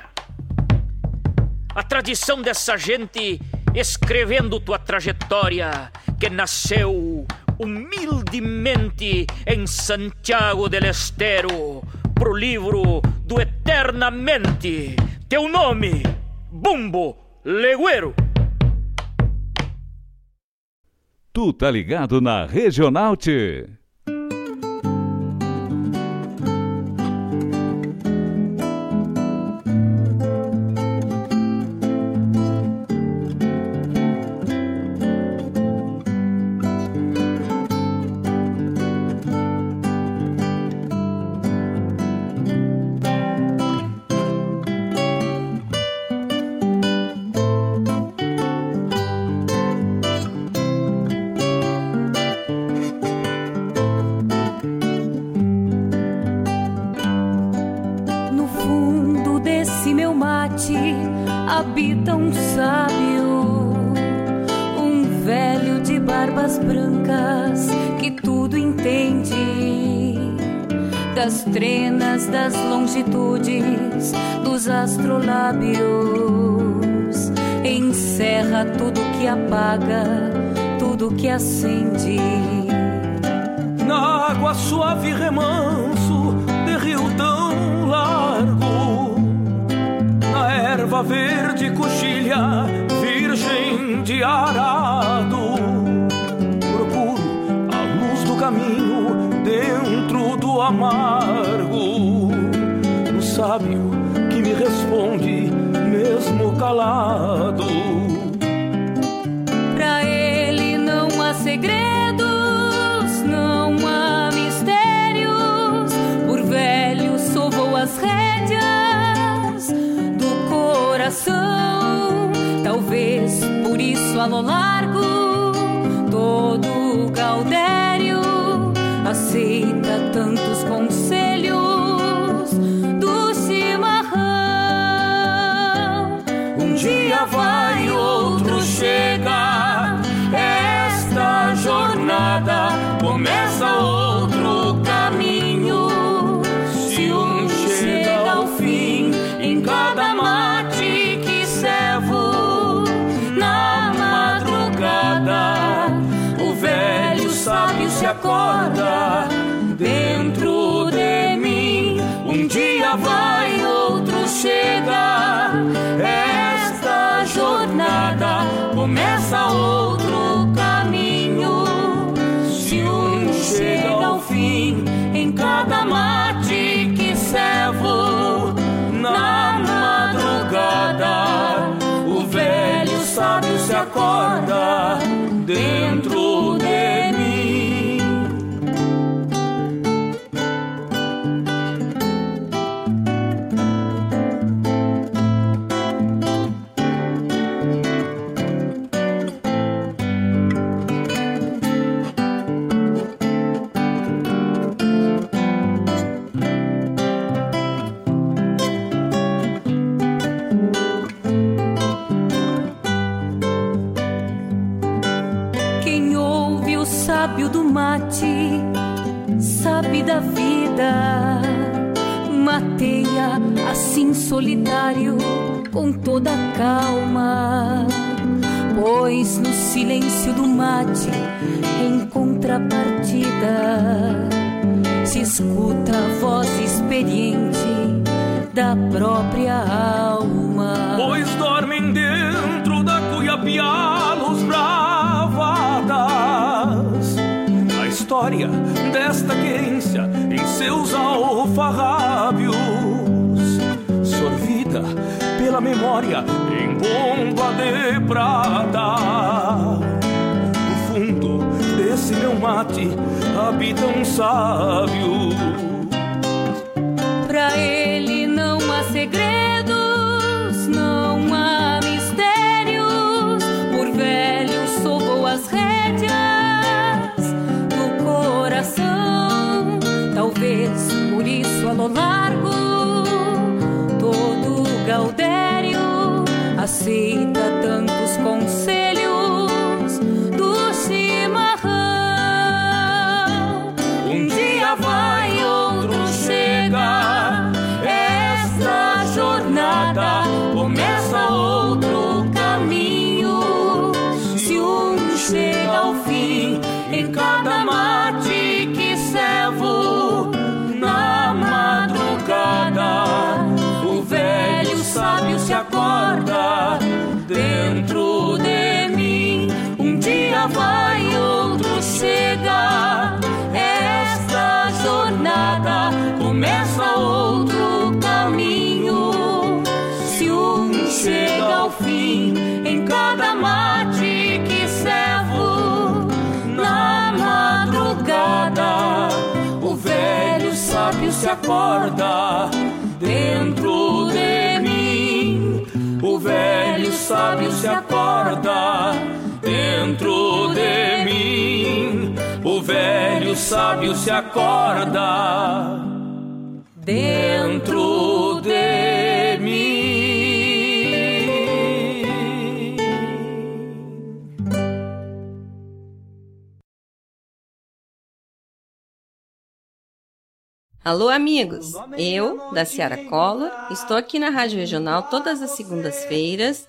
A tradição dessa gente escrevendo tua trajetória que nasceu humildemente em Santiago del Estero pro livro do Eternamente. Teu nome, Bumbo Leguero. Tu tá ligado na Regional -te. solidário com toda a calma. Pois no silêncio do mate, em contrapartida, se escuta a voz experiente da própria alma. Pois dormem dentro da cuiapiá luz bravadas. A história desta querência em seus alfarrábios pela memória em bomba de prata. No fundo desse meu mate habita é um sábio. Pra ele não há segredo vai e outro chega. Esta jornada começa outro caminho. Se um chega ao fim, em cada mate que servo, na madrugada, o velho sábio se acorda dentro de mim. O velho sábio se acorda dentro de mim. O velho sábio se acorda dentro de mim. Alô, amigos! Eu, da Ciara Cola, estou aqui na Rádio Regional todas as segundas-feiras,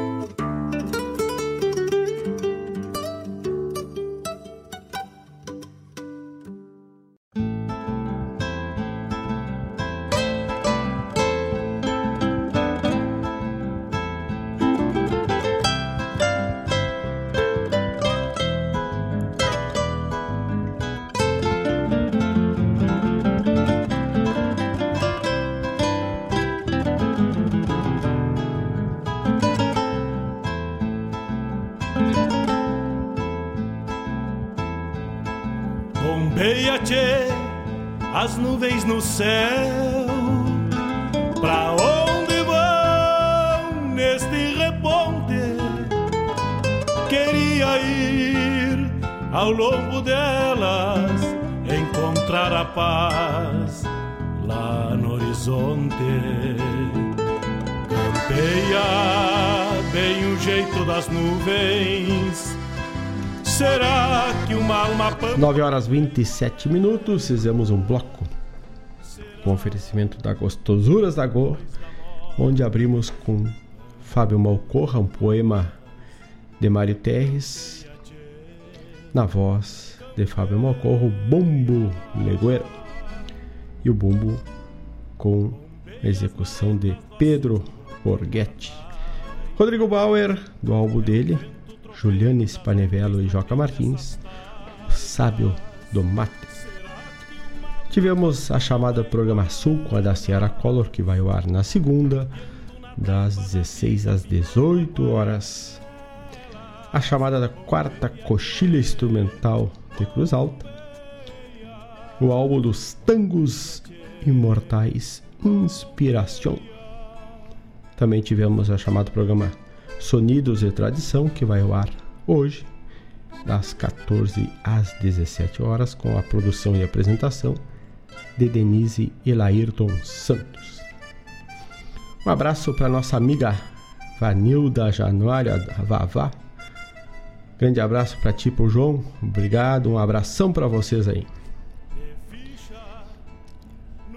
Céu. Pra onde vão neste reponte? Queria ir ao longo delas, encontrar a paz lá no horizonte. Campeia bem o jeito das nuvens. Será que uma alma. 9 horas 27 minutos, fizemos um bloco com oferecimento da Gostosuras da Go, onde abrimos com Fábio Malcorra, um poema de Mário Terres, na voz de Fábio Malcorra, o Bumbo Legueiro, e o Bumbo com execução de Pedro Borghetti. Rodrigo Bauer, do álbum dele, Juliane Spanevelo e Joca Martins, Sábio do Mate. Tivemos a chamada Programa Sul com a da Ciara Collor, que vai ao ar na segunda, das 16 às 18 horas. A chamada da quarta coxilha instrumental de Cruz Alta. O álbum dos Tangos Imortais Inspiração. Também tivemos a chamada programa Sonidos e Tradição, que vai ao ar hoje, das 14 às 17 horas, com a produção e apresentação de Denise e Laírton Santos. Um abraço para nossa amiga Vanilda Januária Vavá. Grande abraço para ti, pro João. Obrigado, um abração para vocês aí.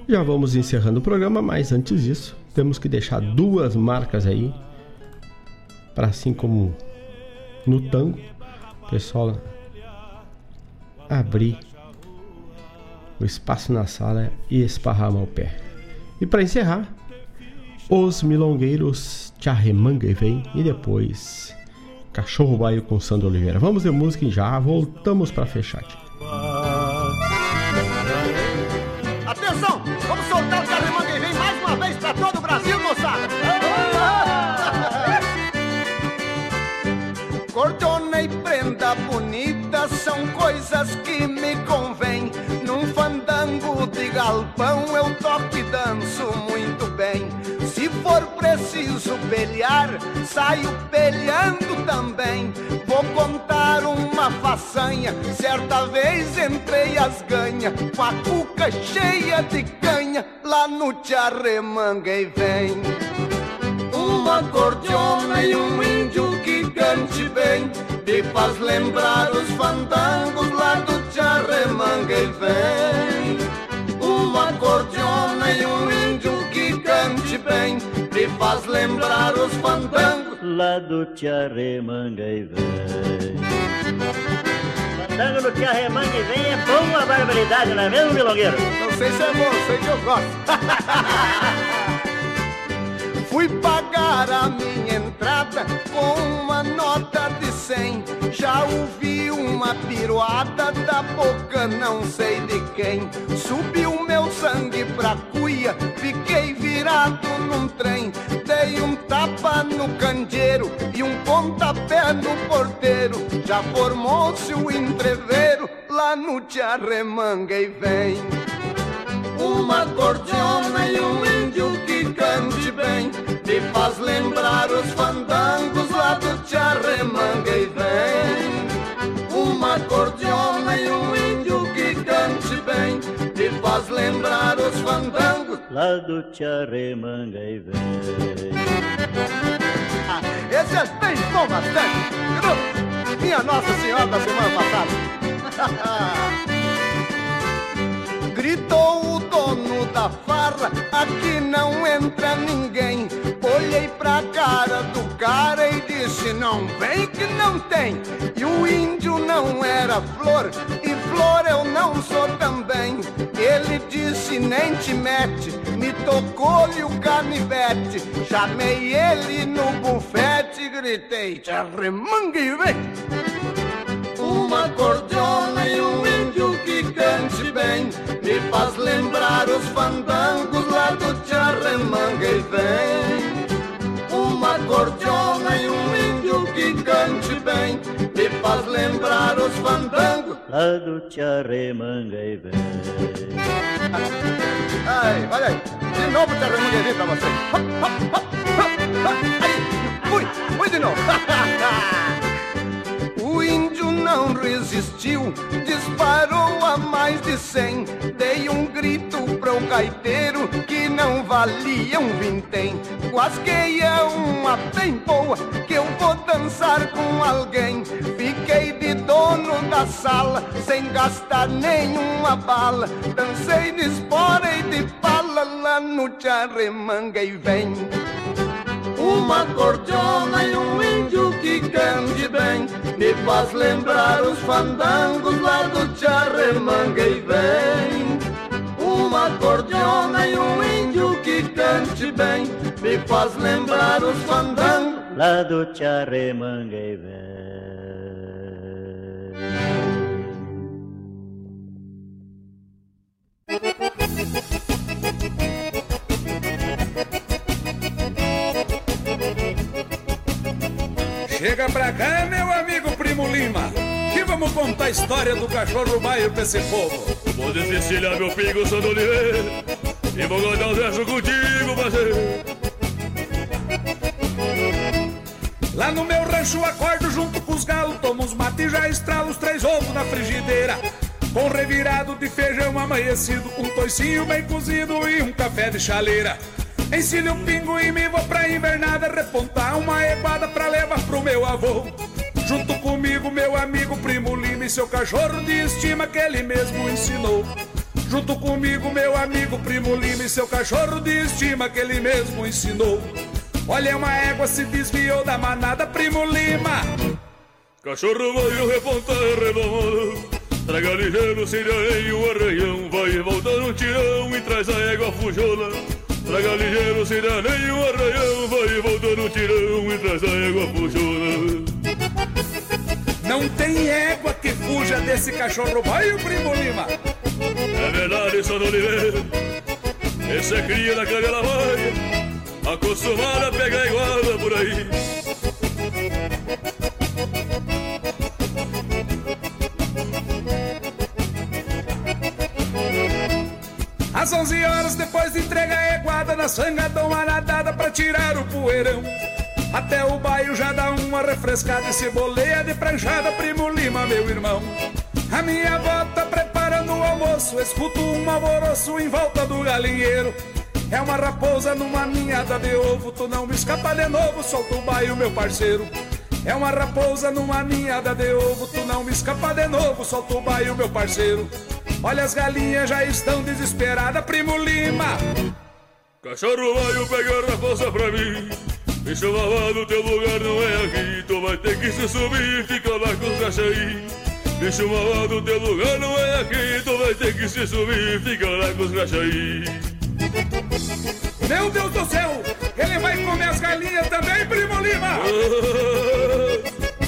Já vamos encerrando o programa, mas antes disso, temos que deixar duas marcas aí para assim como no tango, pessoal abrir o espaço na sala e esparrama o pé. E para encerrar, os milongueiros Tcharremanga e vem e depois Cachorro Baio com Sandro Oliveira. Vamos de música e já voltamos para fechar. De galpão eu toco e danço muito bem. Se for preciso pelear, saio peleando também. Vou contar uma façanha. Certa vez entrei as ganha, com a cuca cheia de canha, lá no Tcharremanga e vem. Uma cordiona e um índio que cante bem, me faz lembrar os fandangos lá do Tcharremanga e vem Uma cordiona e um índio que cante bem Me faz lembrar os fandangos. Lá do Tcharremanga e vem. Fandango do Tcharremanga e vem é bom a barbaridade, não é mesmo, Milongueiro? Não sei se é bom, sei que eu gosto Fui pagar a minha entrada com uma nota de cem. Já ouvi uma piruada da boca, não sei de quem. Subiu meu sangue pra cuia, fiquei virado num trem. Dei um tapa no candeeiro e um pontapé no porteiro. Já formou-se o entreveiro lá no Tiarremanga e vem. Uma cordiona e um índio grande bem Te faz lembrar os fandangos lá do Tcharremanga e vem. Uma acordeona e um índio que cante bem Te faz lembrar os fandangos lá do Tcharremanga e vem. Ah, Esse é bem bom, Minha Nossa Senhora da semana passada. Gritou o dono da farra, aqui não entra ninguém. Olhei pra cara do cara e disse: Não vem que não tem. E o índio não era flor, e flor eu não sou também. Ele disse: Nem te mete, me tocou-lhe o canivete. Chamei ele no bufete e gritei: Te arremangue vem. Uma cordiona e um índio que cante bem. Me faz lembrar os fandangos lá do Tcharremanga e vem. Uma cordiona e um índio que cante bem. Me faz lembrar os fandangos Lá do Tcharremanga e vem. Ai, olha aí, de novo Tcharremanga e vem pra você. Hop, hop, hop, fui, fui de novo não resistiu, disparou a mais de cem. Dei um grito pro gaiteiro que não valia um vintém. Guasquei é uma bem boa que eu vou dançar com alguém. Fiquei de dono da sala sem gastar nenhuma bala. Dancei de espora e de pala lá no Tcharremanga e vem. Uma cordiona e um que cante bem Me faz lembrar os fandangos lá do Tcharremanga e vem Uma cordiona e um índio que cante bem Me faz lembrar os fandangos Lá do Tcharremanga e vem. Chega pra cá, meu amigo Primo Lima, que vamos contar a história do cachorro baio pra esse povo. Vou desvencilhar meu pingo, São Oliveira, e vou contar um verso contigo, parceiro. Lá no meu rancho acordo junto com os galos, tomo uns mates e já estralo os três ovos na frigideira. Com revirado de feijão amanhecido, um toicinho bem cozido e um café de chaleira. Ensino um pingo e me vou pra invernada repontar uma eguada pra levar pro meu avô. Junto comigo, meu amigo Primo Lima e seu cachorro de estima que ele mesmo ensinou. Junto comigo, meu amigo Primo Lima e seu cachorro de estima que ele mesmo ensinou. Olha, uma égua se desviou da manada, Primo Lima. Cachorro vai o repontar redomado Traga ligeiro, ciranho, o arranhão Vai voltar no tirão e traz a égua fujola Traga ligeiro, ciranho, o arranhão Vai voltar no tirão e traz a égua fujola Não tem égua que fuja desse cachorro vai o Primo Lima. É verdade, São Oliveira. Esse é cria da cabela vaia Acostumada a pegar iguala por aí Às 11 horas depois de entregar a eguada Na sanga dou uma nadada pra tirar o poeirão. Até o bairro já dá uma refrescada E ceboleia de pranchada, Primo Lima, meu irmão. A minha avó tá preparando o almoço Escuto um alvoroço em volta do galinheiro. É uma raposa numa ninhada de ovo Tu não me escapa de novo, solta o bairro, meu parceiro. É uma raposa numa ninhada de ovo, tu não me escapa de novo, solta o bairro, meu parceiro. Olha, as galinhas já estão desesperadas, primo Lima. Cachorro vai pegar a raposa pra mim. Bicho malvado, teu lugar não é aqui. Tu vai ter que se subir e ficar lá com os cachaí Bicho malvado, teu lugar não é aqui. Tu vai ter que se subir e ficar lá com os cachaí Meu Deus do céu, ele vai comer as galinhas também, primo Lima.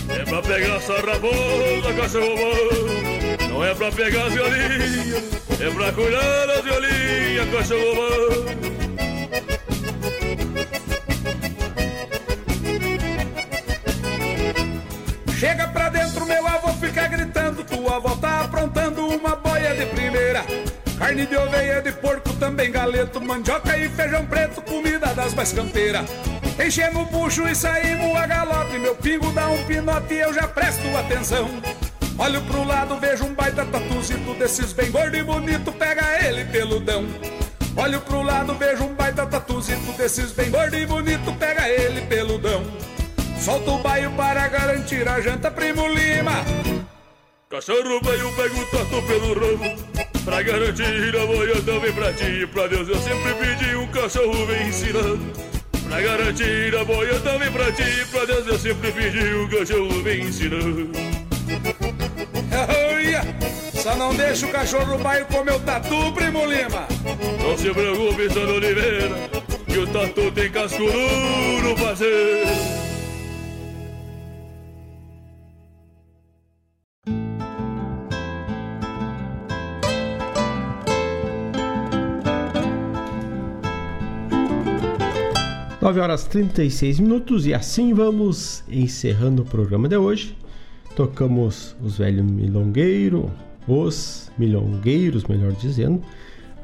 É pra pegar essa raposa, cachorro bom Não é pra pegar as galinhas É pra cuidar das galinhas, cachorro bom Chega pra dentro, meu avô fica gritando. Tua avó tá aprontando uma boia de primeira. Carne de oveia, de porco, também galeto, mandioca e feijão preto, comida das mais campeiras. Enchemos o bucho e saímos a galope. Meu pingo dá um pinote e eu já presto atenção. Olho pro lado, vejo um baita tatuzito desses bem gordo e bonito, pega ele peludão. Olho pro lado, vejo um baita tatuzito desses bem gordo e bonito, pega ele peludão. Solta o baio para garantir a janta, primo Lima. Cachorro veio, pega o tatu pelo ramo Pra garantir a boiada vem pra ti Pra Deus eu sempre pedi um cachorro vem ensinando Pra garantir a boiada vem pra ti Pra Deus eu sempre pedi um cachorro vem ensinando Só não deixa o cachorro baio comer o tatu, primo Lima Não se preocupe, São Oliveira Que o tatu tem casco duro, parceiro Nove horas 36 minutos e assim vamos encerrando o programa de hoje. Tocamos os velhos milongueiro, os milongueiros, melhor dizendo,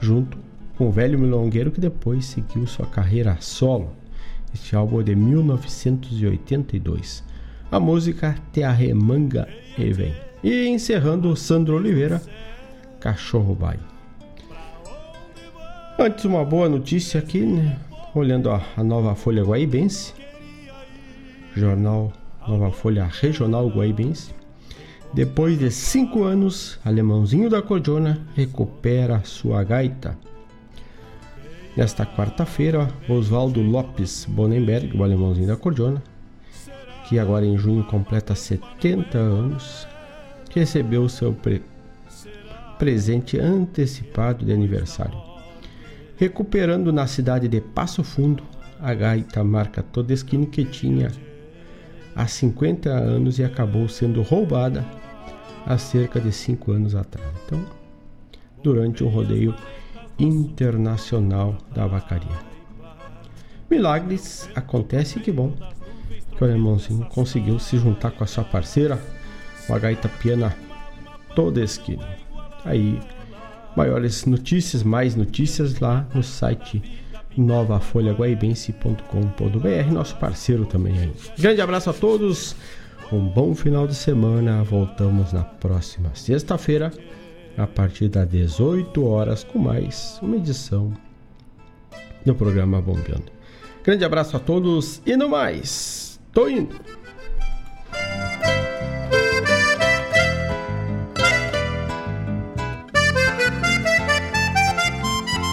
junto com o velho milongueiro que depois seguiu sua carreira solo. Este álbum é de 1982. A música Te Arremanga e Vem. E encerrando Sandro Oliveira, Cachorro Baio. Antes, uma boa notícia aqui, né? olhando a, a Nova Folha Guaibense, jornal Nova Folha Regional Guaibense. Depois de cinco anos, Alemãozinho da Cordiona recupera sua gaita. Nesta quarta-feira, Oswaldo Lopes Bonenberg, o Alemãozinho da Cordiona, que agora em junho completa 70 anos, recebeu seu pre presente antecipado de aniversário recuperando na cidade de Passo Fundo a gaita marca Todeskine que tinha há 50 anos e acabou sendo roubada há cerca de 5 anos atrás. Então, durante um rodeio internacional da vacaria. Milagres acontece que bom que o alemãozinho conseguiu se juntar com a sua parceira, a gaita piana Todeskine. Aí Maiores notícias, mais notícias lá no site novafolhaguaibense.com.br, nosso parceiro também aí. Grande abraço a todos, um bom final de semana. Voltamos na próxima sexta-feira, a partir das 18 horas, com mais uma edição do programa Bombeando. Grande abraço a todos e no mais, tô indo!